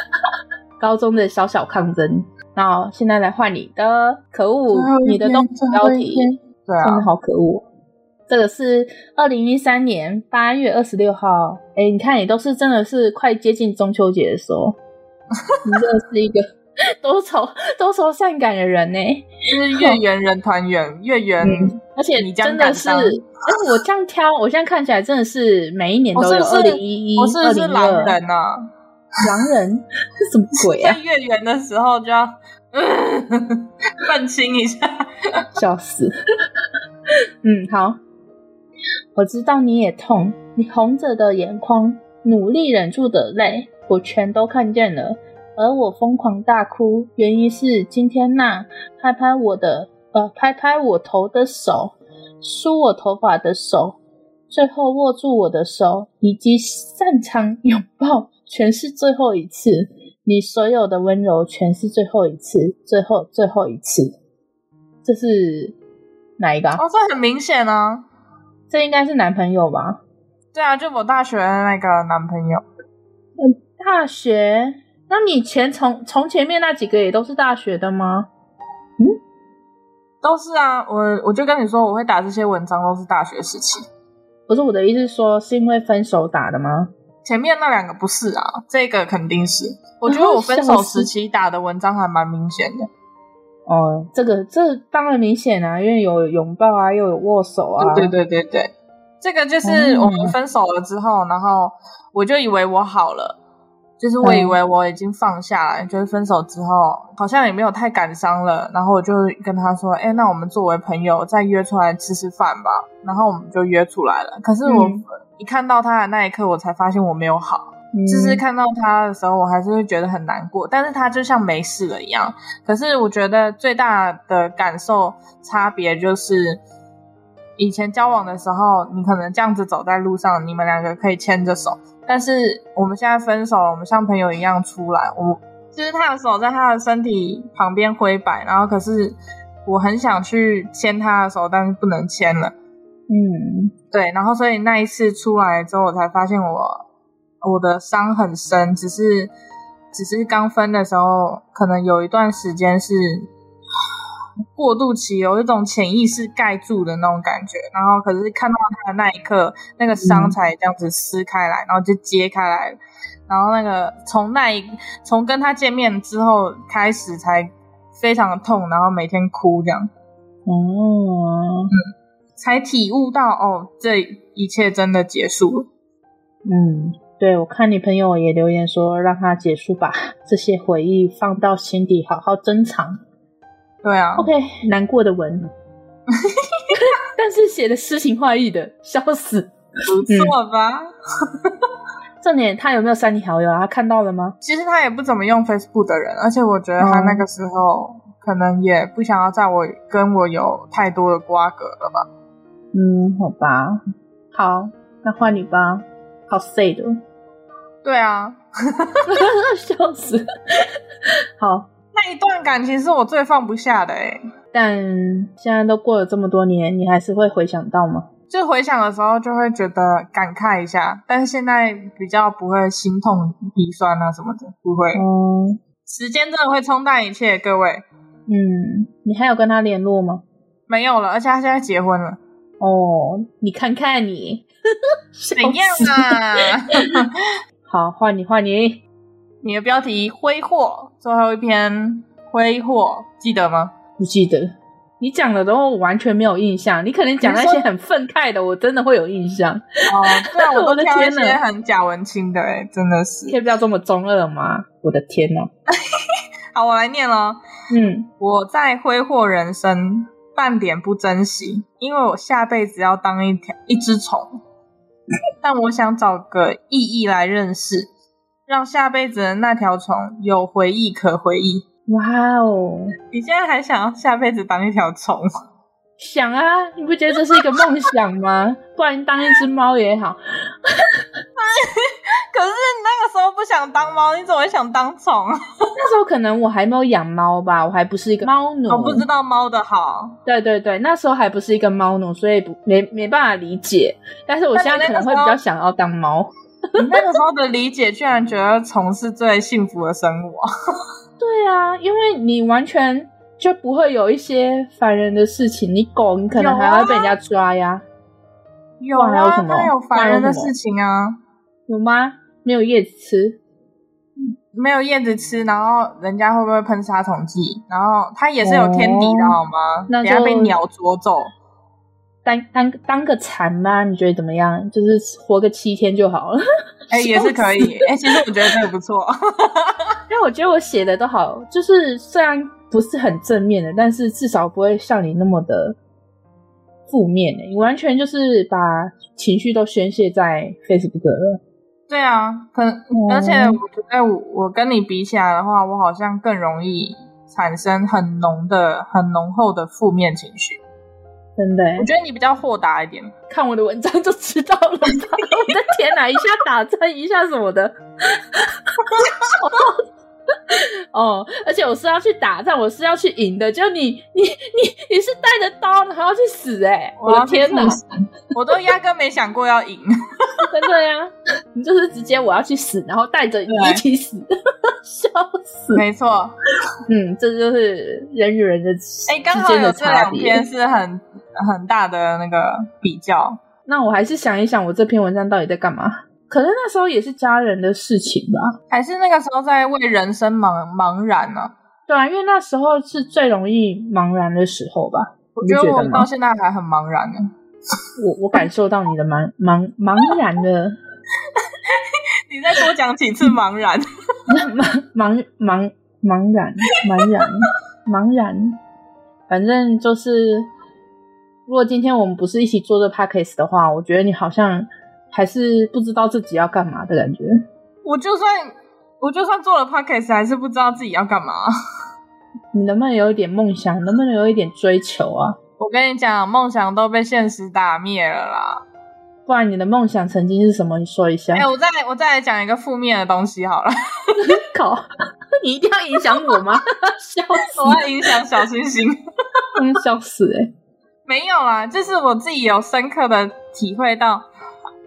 高中的小小抗争。然后现在来换你的，可恶，你的东西标题，对啊，真的好可恶。这个是二零一三年八月二十六号，哎，你看你都是真的是快接近中秋节的时候，你真的是一个。多愁多愁善感的人呢，就是月圆人团圆，月圆、嗯，而且你真的是，哎，我这样挑，我现在看起来真的是每一年都有二零一一、二零二。狼人啊，狼人是什么鬼啊？在月圆的时候就要 愤青一下，笑死。嗯，好，我知道你也痛，你红着的眼眶，努力忍住的泪，我全都看见了。而我疯狂大哭，原因是今天那拍拍我的呃拍拍我头的手，梳我头发的手，最后握住我的手，以及擅长拥抱，全是最后一次。你所有的温柔，全是最后一次，最后最后一次。这是哪一个？哦，这很明显啊，这应该是男朋友吧？对啊，就我大学的那个男朋友。嗯，大学。那你前从从前面那几个也都是大学的吗？嗯，都是啊。我我就跟你说，我会打这些文章都是大学时期。不是我的意思，说是因为分手打的吗？前面那两个不是啊，这个肯定是。我觉得我分手时期打的文章还蛮明显的。哦，这个这当然明显啊，因为有拥抱啊，又有握手啊。对对对对，这个就是我们分手了之后，嗯、然后我就以为我好了。就是我以为我已经放下了，嗯、就是分手之后好像也没有太感伤了，然后我就跟他说：“哎、欸，那我们作为朋友再约出来吃吃饭吧。”然后我们就约出来了。可是我一看到他的那一刻，我才发现我没有好。嗯、就是看到他的时候，我还是会觉得很难过。但是他就像没事了一样。可是我觉得最大的感受差别就是，以前交往的时候，你可能这样子走在路上，你们两个可以牵着手。但是我们现在分手了，我们像朋友一样出来。我就是他的手在他的身体旁边挥摆，然后可是我很想去牵他的手，但是不能牵了。嗯，对。然后所以那一次出来之后，我才发现我我的伤很深，只是只是刚分的时候，可能有一段时间是。过渡期有一种潜意识盖住的那种感觉，然后可是看到他的那一刻，那个伤才这样子撕开来，然后就揭开来，然后那个从那一从跟他见面之后开始才非常的痛，然后每天哭这样，哦，嗯，才体悟到哦，这一切真的结束了。嗯，对，我看你朋友也留言说让他结束吧，这些回忆放到心底好好珍藏。对啊，OK，难过的文，但是写的诗情画意的，笑死，不错吧？重点他有没有删你好友啊？他看到了吗？其实他也不怎么用 Facebook 的人，而且我觉得他那个时候可能也不想要在我跟我有太多的瓜葛了吧？嗯，好吧，好，那换你吧，好 sad，对啊，笑死，好。那一段感情是我最放不下的诶，但现在都过了这么多年，你还是会回想到吗？就回想的时候就会觉得感慨一下，但是现在比较不会心痛鼻酸啊什么的，不会。嗯，时间真的会冲淡一切，各位。嗯，你还有跟他联络吗？没有了，而且他现在结婚了。哦，你看看你，怎样啊？好，换你，换你。你的标题挥霍，最后一篇挥霍，记得吗？不记得。你讲的都完全没有印象。你可能讲那些很愤慨的，我真的会有印象。哦，对啊，我都挑一些很假文青的，哎，真的是。可以不要这么中二吗？我的天呐。好，我来念喽。嗯，我在挥霍人生，半点不珍惜，因为我下辈子要当一条一只虫，但我想找个意义来认识，让下辈子的那条虫有回忆可回忆。哇哦！你现在还想要下辈子当一条虫？想啊！你不觉得这是一个梦想吗？不然当一只猫也好。可是你那个时候不想当猫，你怎么会想当虫？那时候可能我还没有养猫吧，我还不是一个猫奴，我不知道猫的好。对对对，那时候还不是一个猫奴，所以不没没办法理解。但是我现在可能会比较想要当猫。你那个时候的理解，居然觉得虫是最幸福的生物啊！对啊，因为你完全就不会有一些烦人的事情。你狗，你可能还会被人家抓呀。有啊，有什么？有烦人的事情啊？有吗？没有叶子吃，没有叶子吃，然后人家会不会喷杀虫剂？然后它也是有天敌的好吗？那就被鸟啄走，当当当个蚕吧？你觉得怎么样？就是活个七天就好了。哎、欸，也是可以。哎、欸，其实我觉得这个不错，因为我觉得我写的都好，就是虽然不是很正面的，但是至少不会像你那么的负面。你完全就是把情绪都宣泄在 Facebook 了。对啊，可能，而且我觉得我我跟你比起来的话，我好像更容易产生很浓的、很浓厚的负面情绪。真的，我觉得你比较豁达一点，看我的文章就知道了。我的天哪，一下打针，一下什么的。哦，而且我是要去打仗，我是要去赢的。就你，你，你，你是带着刀，然后要去死哎、欸！我的天哪，我都压根没想过要赢，真的呀！你就是直接我要去死，然后带着你一起死，笑死！没错，嗯，这就是人与人的哎，刚好有这两篇是很很大的那个比较。那我还是想一想，我这篇文章到底在干嘛？可是那时候也是家人的事情吧，还是那个时候在为人生茫茫然呢？对啊，因为那时候是最容易茫然的时候吧。我觉得我到现在还很茫然呢。我我感受到你的茫茫茫然的。你再多讲几次茫然？茫茫茫茫然茫然茫然，反正就是，如果今天我们不是一起做这 podcast 的话，我觉得你好像。还是不知道自己要干嘛的感觉。我就算我就算做了 podcast，还是不知道自己要干嘛。你能不能有一点梦想？能不能有一点追求啊？我跟你讲，梦想都被现实打灭了啦。不然你的梦想曾经是什么？你说一下。哎、欸，我再我再来讲一个负面的东西好了。靠！你一定要影响我吗？笑死！我要影响小星星。笑死哎、欸！没有啦，就是我自己有深刻的体会到。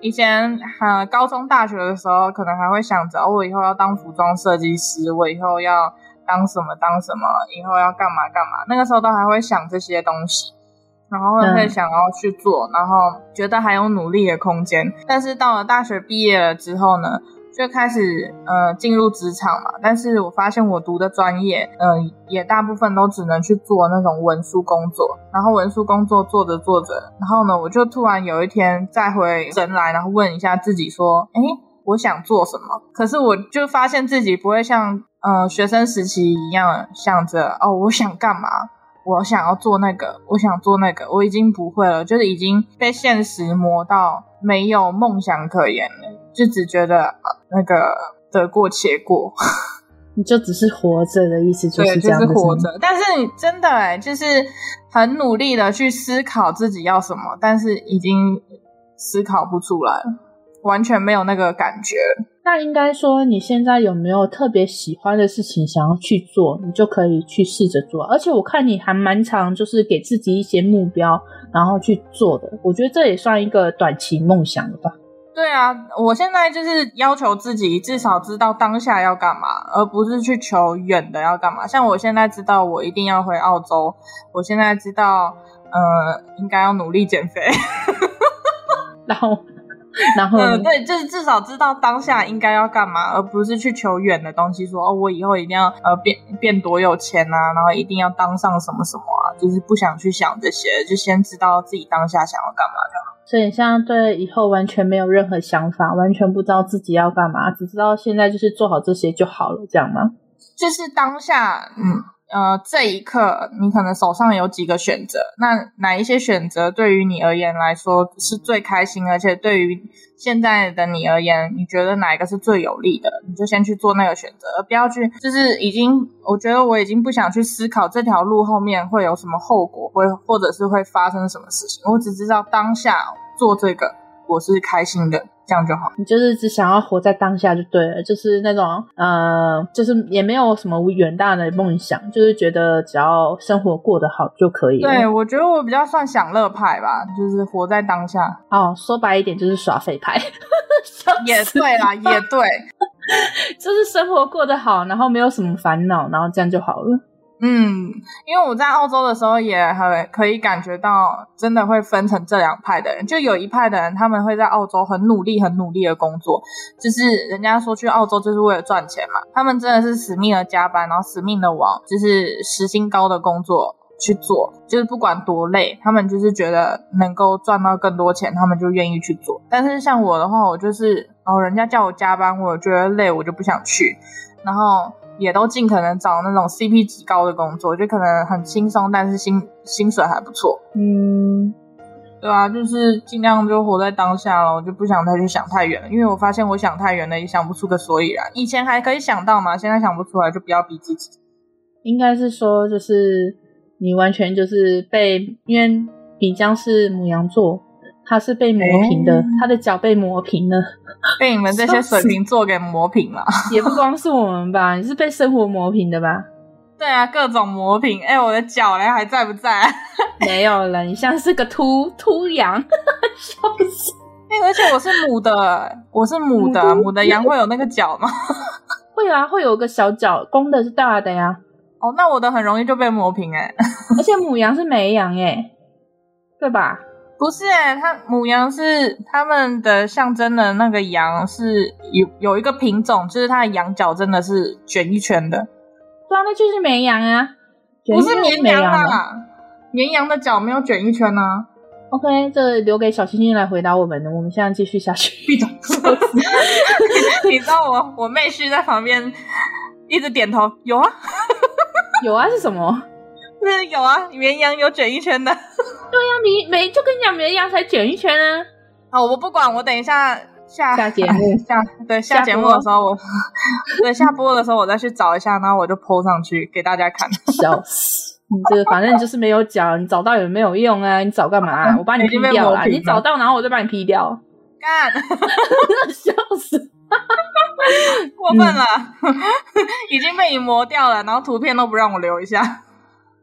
以前哈高中大学的时候，可能还会想着，我以后要当服装设计师，我以后要当什么当什么，以后要干嘛干嘛。那个时候都还会想这些东西，然后会想要去做，然后觉得还有努力的空间。但是到了大学毕业了之后呢，就开始呃进入职场嘛，但是我发现我读的专业，嗯、呃，也大部分都只能去做那种文书工作，然后文书工作做着做着，然后呢，我就突然有一天再回神来，然后问一下自己说，哎，我想做什么？可是我就发现自己不会像呃学生时期一样想着哦，我想干嘛？我想要做那个，我想做那个，我已经不会了，就是已经被现实磨到没有梦想可言了。就只觉得那个得过且过，你就只是活着的意思，就是这样对，就是活着。但是你真的哎，就是很努力的去思考自己要什么，但是已经思考不出来，完全没有那个感觉。那应该说，你现在有没有特别喜欢的事情想要去做，你就可以去试着做。而且我看你还蛮常，就是给自己一些目标，然后去做的。我觉得这也算一个短期梦想了吧。对啊，我现在就是要求自己至少知道当下要干嘛，而不是去求远的要干嘛。像我现在知道我一定要回澳洲，我现在知道，呃，应该要努力减肥。然后，然后，嗯，对，就是至少知道当下应该要干嘛，而不是去求远的东西说。说哦，我以后一定要呃变变多有钱啊，然后一定要当上什么什么啊，就是不想去想这些，就先知道自己当下想要干嘛就好。所以你，像对以后完全没有任何想法，完全不知道自己要干嘛，只知道现在就是做好这些就好了，这样吗？就是当下，嗯，呃，这一刻你可能手上有几个选择，那哪一些选择对于你而言来说是最开心，而且对于现在的你而言，你觉得哪一个是最有利的，你就先去做那个选择，而不要去就是已经，我觉得我已经不想去思考这条路后面会有什么后果，会或者是会发生什么事情，我只知道当下做这个我是开心的。这样就好，你就是只想要活在当下就对了，就是那种呃，就是也没有什么远大的梦想，就是觉得只要生活过得好就可以了。对，我觉得我比较算享乐派吧，就是活在当下。哦，说白一点就是耍废派。也对啦，也对，就是生活过得好，然后没有什么烦恼，然后这样就好了。嗯，因为我在澳洲的时候也很可以感觉到，真的会分成这两派的人。就有一派的人，他们会在澳洲很努力、很努力的工作，就是人家说去澳洲就是为了赚钱嘛。他们真的是死命的加班，然后死命的往就是时薪高的工作去做，就是不管多累，他们就是觉得能够赚到更多钱，他们就愿意去做。但是像我的话，我就是哦，人家叫我加班，我觉得累，我就不想去，然后。也都尽可能找那种 CP 值高的工作，就可能很轻松，但是薪薪水还不错。嗯，对啊，就是尽量就活在当下了，我就不想再去想太远了，因为我发现我想太远了也想不出个所以然。以前还可以想到嘛，现在想不出来，就不要逼自己。应该是说，就是你完全就是被，因为米浆是母羊座。他是被磨平的，欸、他的脚被磨平了，被你们这些水瓶座给磨平了。也不光是我们吧，你是被生活磨平的吧？对啊，各种磨平。哎、欸，我的脚嘞还在不在？没有了，你像是个秃秃羊，笑死！哎、欸，而且我是母的，我是母的，母的羊会有那个脚吗？会啊，会有个小脚，公的是大的呀。哦，那我的很容易就被磨平哎。而且母羊是没羊哎，对吧？不是哎、欸，它母羊是他们的象征的那个羊，是有有一个品种，就是它的羊角真的是卷一圈的。对啊，那就是绵羊啊，不是绵羊啊，绵羊的脚没有卷一圈啊。OK，这留给小星星来回答我们的，我们现在继续下去。闭嘴！你知道我我妹婿在旁边一直点头，有啊，有啊，是什么？是有啊，绵羊有卷一圈的。对呀、啊，绵没就跟你讲，绵羊才卷一圈啊。啊，我不管，我等一下下下节目 下对下节目的时候我，我 对下播的时候我再去找一下，然后我就 po 上去给大家看。笑死！你这个反正就是没有脚，你找到也没有用啊！你找干嘛、啊？我把你 P 掉了。你找到，然后我再把你 P 掉。干！笑死！过分了，嗯、已经被你磨掉了，然后图片都不让我留一下。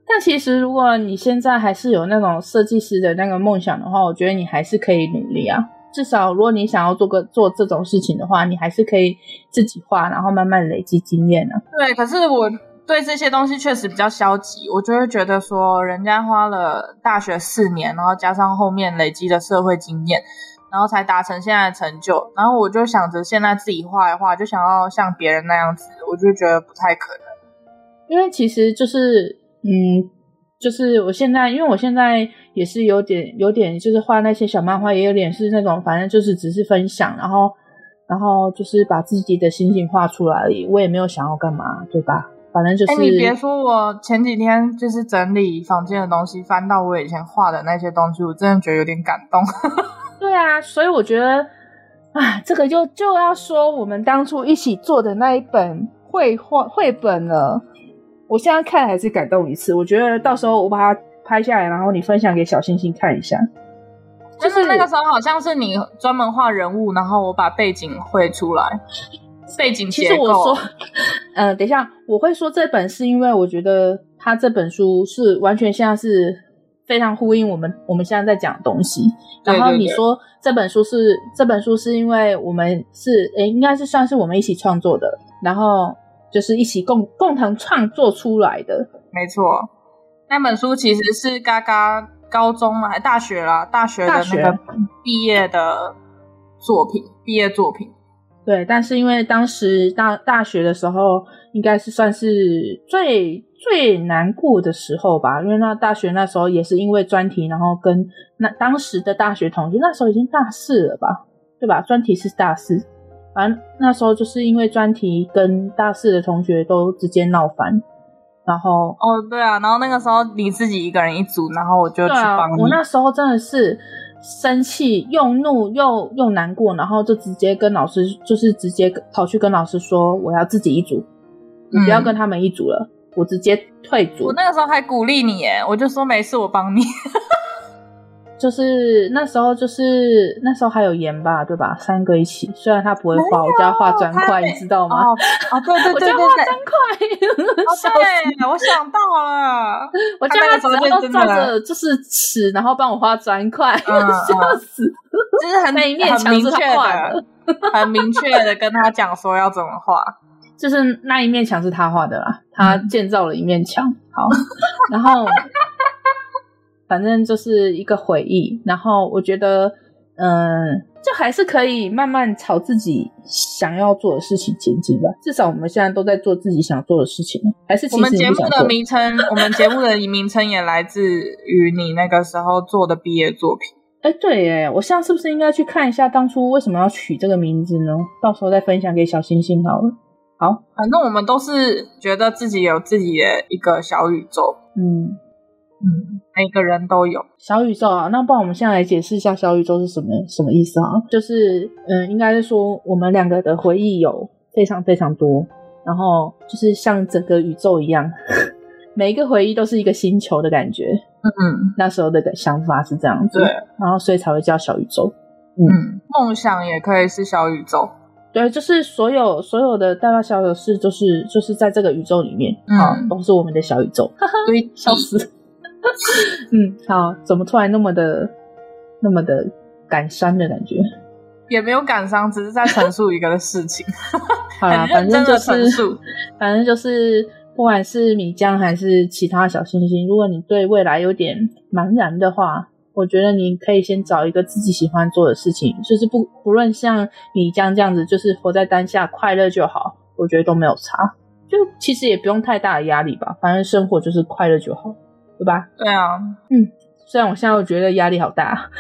但其实，如果你现在还是有那种设计师的那个梦想的话，我觉得你还是可以努力啊。至少，如果你想要做个做这种事情的话，你还是可以自己画，然后慢慢累积经验啊。对，可是我对这些东西确实比较消极，我就会觉得说，人家花了大学四年，然后加上后面累积的社会经验，然后才达成现在的成就，然后我就想着现在自己画一画，就想要像别人那样子，我就觉得不太可能。因为其实就是。嗯，就是我现在，因为我现在也是有点有点，就是画那些小漫画，也有点是那种，反正就是只是分享，然后然后就是把自己的心情画出来而已，我也没有想要干嘛，对吧？反正就是。欸，你别说，我前几天就是整理房间的东西，翻到我以前画的那些东西，我真的觉得有点感动。对啊，所以我觉得，啊，这个就就要说我们当初一起做的那一本绘画绘本了。我现在看还是感动一次，我觉得到时候我把它拍下来，然后你分享给小星星看一下。就是那个时候好像是你专门画人物，然后我把背景绘出来，背景。其实我说，嗯、呃，等一下，我会说这本是因为我觉得他这本书是完全现在是非常呼应我们我们现在在讲的东西。然后你说这本书是这本书是因为我们是诶，应该是算是我们一起创作的，然后。就是一起共共同创作出来的，没错。那本书其实是嘎嘎高中嘛，还大学啦，大学的那个毕业的作品，毕业作品。对，但是因为当时大大学的时候，应该是算是最最难过的时候吧，因为那大学那时候也是因为专题，然后跟那当时的大学同学，那时候已经大四了吧，对吧？专题是大四。反正那时候就是因为专题跟大四的同学都直接闹翻，然后哦，对啊，然后那个时候你自己一个人一组，然后我就去帮你。啊，我那时候真的是生气又怒又又难过，然后就直接跟老师，就是直接跑去跟老师说，我要自己一组，你不要跟他们一组了，嗯、我直接退组。我那个时候还鼓励你耶，我就说没事，我帮你。就是那时候，就是那时候还有盐吧，对吧？三个一起，虽然他不会画，我叫他画砖块，你知道吗？哦，哦对对对对对，我叫他画砖块。对，我想到了，我叫他只要照着就是尺，然后帮我画砖块，笑死！就是很每一面墙是画的，很明确的跟他讲说要怎么画，就是那一面墙是他画的啦，他建造了一面墙。好，然后。反正就是一个回忆，然后我觉得，嗯，就还是可以慢慢朝自己想要做的事情前进吧。至少我们现在都在做自己想做的事情，还是我们节目的名称，我们节目的名称也来自于你那个时候做的毕业作品。哎，对耶，我现在是不是应该去看一下当初为什么要取这个名字呢？到时候再分享给小星星好了。好，反正我们都是觉得自己有自己的一个小宇宙。嗯。嗯，每个人都有小宇宙啊。那不然我们现在来解释一下小宇宙是什么什么意思啊？就是嗯，应该是说我们两个的回忆有非常非常多，然后就是像整个宇宙一样，每一个回忆都是一个星球的感觉。嗯嗯，那时候的想法是这样子，对，然后所以才会叫小宇宙。嗯，嗯，梦想也可以是小宇宙。对，就是所有所有的大大小小的事，就是就是在这个宇宙里面啊，嗯，都是我们的小宇宙。哈哈，对，笑死。嗯，好，怎么突然那么的那么的感伤的感觉？也没有感伤，只是在陈述一个事情。好啦，反正就是，反正就是，不管是米浆还是其他小星星，如果你对未来有点茫然的话，我觉得你可以先找一个自己喜欢做的事情，就是不不论像米浆这样子，就是活在当下，快乐就好，我觉得都没有差。就其实也不用太大的压力吧，反正生活就是快乐就好。对吧？对啊，嗯，虽然我现在我觉得压力好大，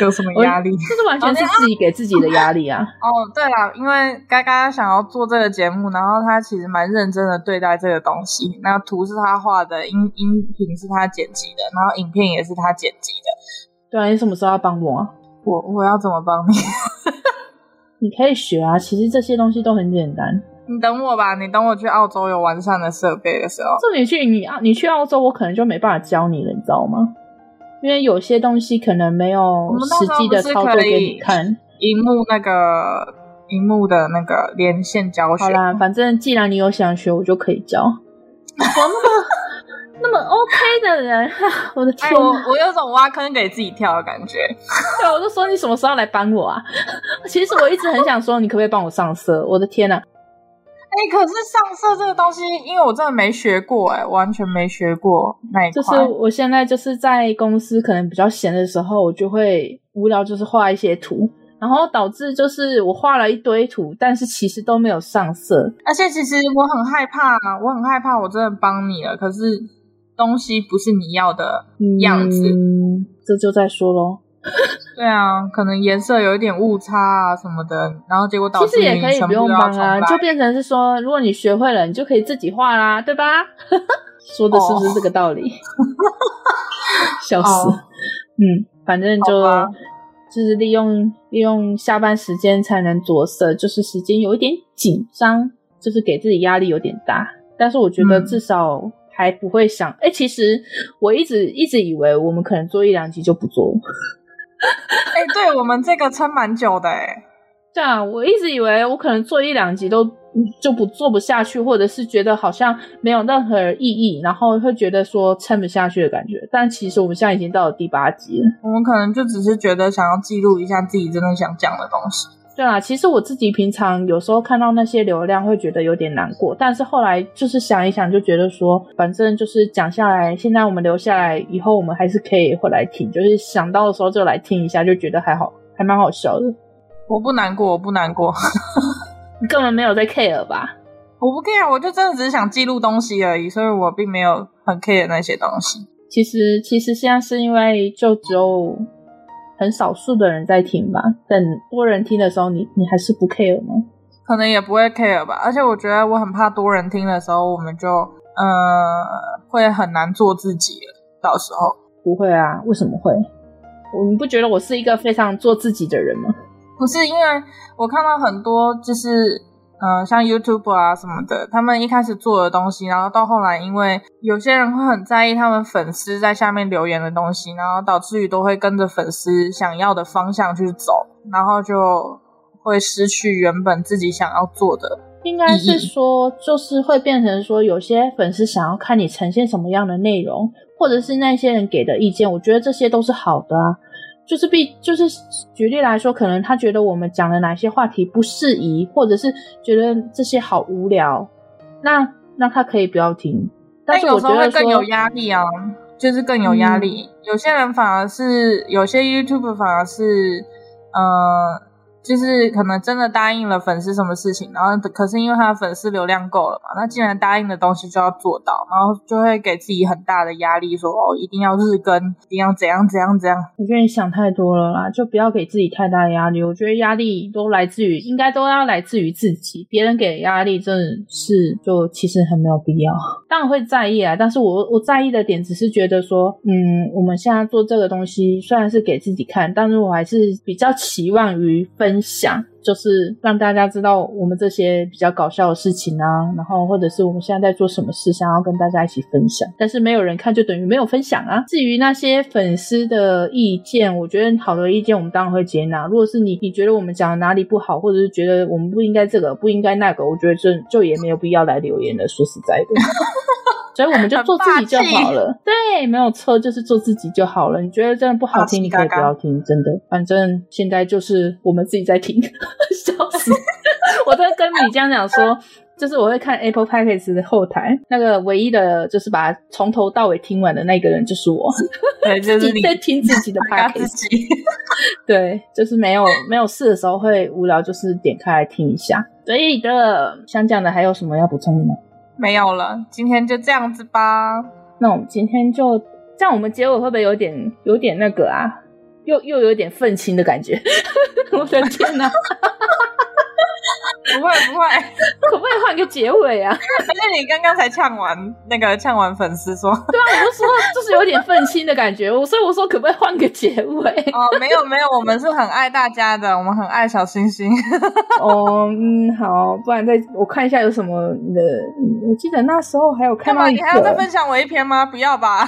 有什么压力？这是完全是自己给自己的压力啊！哦，对了，因为嘎嘎想要做这个节目，然后他其实蛮认真的对待这个东西。那图是他画的，音音频是他剪辑的，然后影片也是他剪辑的。对啊，你什么时候要帮我？我我要怎么帮你？你可以学啊，其实这些东西都很简单。你等我吧，你等我去澳洲有完善的设备的时候。这你去你啊，你去澳洲，我可能就没办法教你了，你知道吗？因为有些东西可能没有实际的操作给你看。荧幕那个荧幕的那个连线教学。好啦，反正既然你有想学，我就可以教。我那么那么 OK 的人，我的天、啊哎！我我有种挖坑给自己跳的感觉。对，我就说你什么时候来帮我啊？其实我一直很想说，你可不可以帮我上色？我的天呐、啊！哎、欸，可是上色这个东西，因为我真的没学过、欸，哎，完全没学过那一块。就是我现在就是在公司，可能比较闲的时候，我就会无聊，就是画一些图，然后导致就是我画了一堆图，但是其实都没有上色。而且其实我很害怕，我很害怕，我真的帮你了，可是东西不是你要的样子，嗯、这就再说喽。对啊，可能颜色有一点误差啊什么的，然后结果导致其实也可以不用帮啊，就变成是说，如果你学会了，你就可以自己画啦，对吧？说的是不是这个道理？哦、笑死！哦、嗯，反正就就是利用利用下班时间才能着色，就是时间有一点紧张，就是给自己压力有点大，但是我觉得至少还不会想，哎、嗯，其实我一直一直以为我们可能做一两集就不做。哎、欸，对我们这个撑蛮久的哎。对啊，我一直以为我可能做一两集都就不做不下去，或者是觉得好像没有任何意义，然后会觉得说撑不下去的感觉。但其实我们现在已经到了第八集了，我们可能就只是觉得想要记录一下自己真的想讲的东西。对啊，其实我自己平常有时候看到那些流量会觉得有点难过，但是后来就是想一想，就觉得说，反正就是讲下来，现在我们留下来，以后我们还是可以回来听，就是想到的时候就来听一下，就觉得还好，还蛮好笑的。我不难过，我不难过，你根本没有在 care 吧？我不 care，我就真的只是想记录东西而已，所以我并没有很 care 那些东西。其实，其实现在是因为就只有。很少数的人在听吧，等多人听的时候你，你你还是不 care 吗？可能也不会 care 吧。而且我觉得我很怕多人听的时候，我们就呃会很难做自己了。到时候不会啊？为什么会？你不觉得我是一个非常做自己的人吗？不是，因为我看到很多就是。嗯、像 YouTube 啊什么的，他们一开始做的东西，然后到后来，因为有些人会很在意他们粉丝在下面留言的东西，然后导致于都会跟着粉丝想要的方向去走，然后就会失去原本自己想要做的。应该是说，就是会变成说，有些粉丝想要看你呈现什么样的内容，或者是那些人给的意见，我觉得这些都是好的啊。就是必就是举例来说，可能他觉得我们讲的哪些话题不适宜，或者是觉得这些好无聊，那那他可以不要听。但是我觉得更有压力啊，就是更有压力。嗯、有些人反而是有些 YouTube 反而是，呃。就是可能真的答应了粉丝什么事情，然后可是因为他的粉丝流量够了嘛，那既然答应的东西就要做到，然后就会给自己很大的压力说，哦一定要日更，一定要怎样怎样怎样。我觉得你想太多了啦，就不要给自己太大压力。我觉得压力都来自于，应该都要来自于自己，别人给的压力真的是就其实很没有必要。当然会在意啊，但是我我在意的点只是觉得说，嗯，我们现在做这个东西虽然是给自己看，但是我还是比较期望于粉。分享。就是让大家知道我们这些比较搞笑的事情啊，然后或者是我们现在在做什么事，想要跟大家一起分享。但是没有人看，就等于没有分享啊。至于那些粉丝的意见，我觉得好的意见我们当然会接纳。如果是你，你觉得我们讲的哪里不好，或者是觉得我们不应该这个，不应该那个，我觉得这就也没有必要来留言了。说实在的，所以我们就做自己就好了。对，没有错，就是做自己就好了。你觉得真的不好听，你可以不要听，真的。反正现在就是我们自己在听。笑死！我在跟米江讲说，就是我会看 Apple Podcast 的后台，那个唯一的就是把从头到尾听完的那个人就是我，对，就是你在听自己的 Podcast，对，就是没有没有事的时候会无聊，就是点开来听一下。所以的，想讲的还有什么要补充的吗？没有了，今天就这样子吧。那我们今天就这样，我们结尾会不会有点有点那个啊？又又有点愤青的感觉，我的天哪！不会不会，可不可以换个结尾啊？而且你刚刚才呛完那个呛完粉丝说，对啊，我就说就是有点愤青的感觉，我所以我说可不可以换个结尾？哦，没有没有，我们是很爱大家的，我们很爱小星星。哦，嗯，好，不然再我看一下有什么的，我记得那时候还有看到，你还要再分享我一篇吗？不要吧。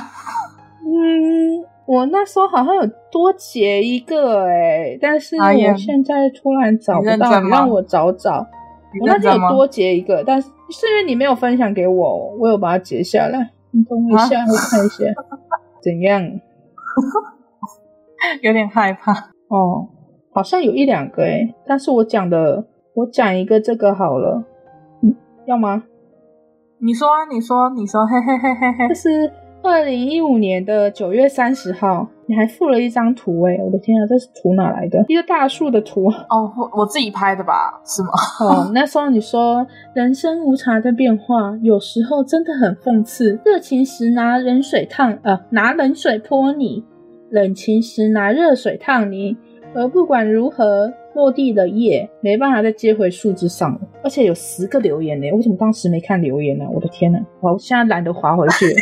嗯。我那时候好像有多截一个哎、欸，但是我现在突然找不到，你让我找找。我那天有多截一个，但是是因为你没有分享给我，我有把它截下来。你等我一下，我看一下 怎样。有点害怕哦，好像有一两个哎、欸，但是我讲的，我讲一个这个好了，嗯，要吗？你说啊，你说，你说，嘿嘿嘿嘿嘿，这是。二零一五年的九月三十号，你还附了一张图哎！我的天啊，这是图哪来的？一个大树的图哦，我我自己拍的吧？是吗？哦，那时候你说人生无常的变化，有时候真的很讽刺。热情时拿冷水烫，呃，拿冷水泼你；冷情时拿热水烫你。而不管如何，落地的叶没办法再接回树枝上了。而且有十个留言呢，为什么当时没看留言呢？我的天哪！我现在懒得滑回去。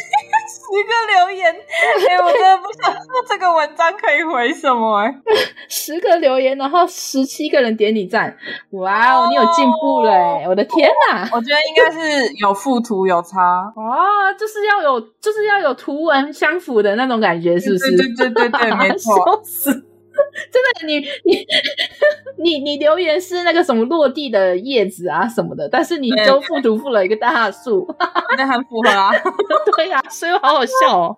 一个留言，哎、欸，我真的不想说这个文章可以回什么哎。十个留言，然后十七个人点你赞，哇哦，你有进步了哎！我的天哪，我觉得应该是有附图有差 哦，就是要有，就是要有图文相符的那种感觉，是不是？对对对对对，没错。真的，你你 你你留言是那个什么落地的叶子啊什么的，但是你就附图附了一个大树，那很符合啊。对呀、啊，所以好好笑哦。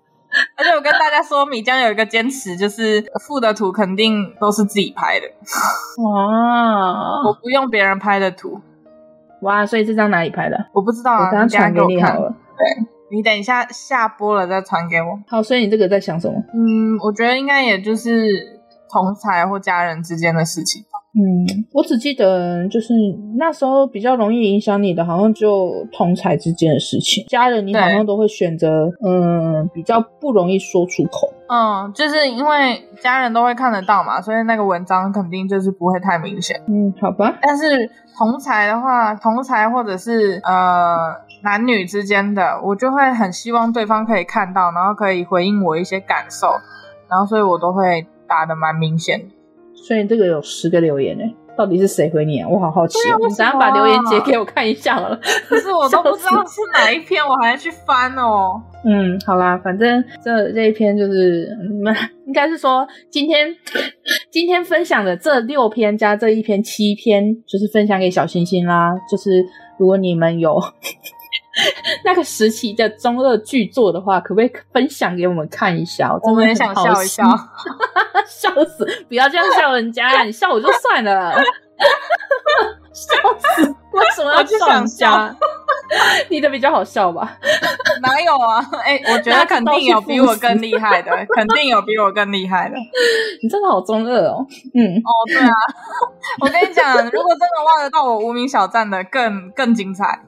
而且我跟大家说，米江有一个坚持，就是附的图肯定都是自己拍的。哇，我不用别人拍的图。哇，所以这张哪里拍的？我不知道啊，我刚传给你好了。对，你等一下下播了再传给我。好，所以你这个在想什么？嗯，我觉得应该也就是。同才或家人之间的事情。嗯，我只记得就是那时候比较容易影响你的，好像就同才之间的事情。家人你好像都会选择，嗯，比较不容易说出口。嗯，就是因为家人都会看得到嘛，所以那个文章肯定就是不会太明显。嗯，好吧。但是同才的话，同才或者是呃男女之间的，我就会很希望对方可以看到，然后可以回应我一些感受，然后所以我都会打的蛮明显。所以这个有十个留言呢。到底是谁回你啊？我好好奇你等下把留言截给我看一下了。可是我都不知道是哪一篇，我还要去翻哦。嗯，好啦，反正这这一篇就是，嗯、应该是说今天今天分享的这六篇加这一篇七篇，就是分享给小星星啦。就是如果你们有。那个时期的中二巨作的话，可不可以分享给我们看一下？我们也想笑一笑，笑死！不要这样笑人家，你笑我就算了。笑死！为什么要笑人家？你的比较好笑吧？哪有啊？哎、欸，我觉得肯定有比我更厉害的，肯定有比我更厉害的。你真的好中二哦。嗯，哦，对啊。我跟你讲，如果真的挖得到我无名小站的，更更精彩。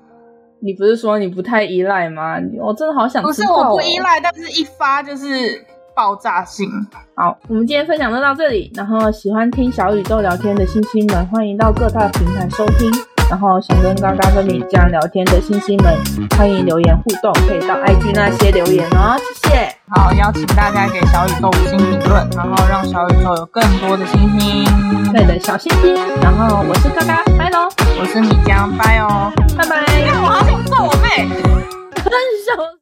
你不是说你不太依赖吗？我真的好想知道。不是我不依赖，但是一发就是爆炸性。好，我们今天分享就到这里。然后喜欢听小宇宙聊天的星星们，欢迎到各大平台收听。然后想跟刚刚跟米江聊天的星星们，欢迎留言互动，可以到 IG 那些留言哦，谢谢。好，邀请大家给小宇宙五星评论，然后让小宇宙有更多的星星，对的小心心。然后我是嘎嘎，拜喽。我是米江，拜哦，拜拜。看我好想揍我妹，分手。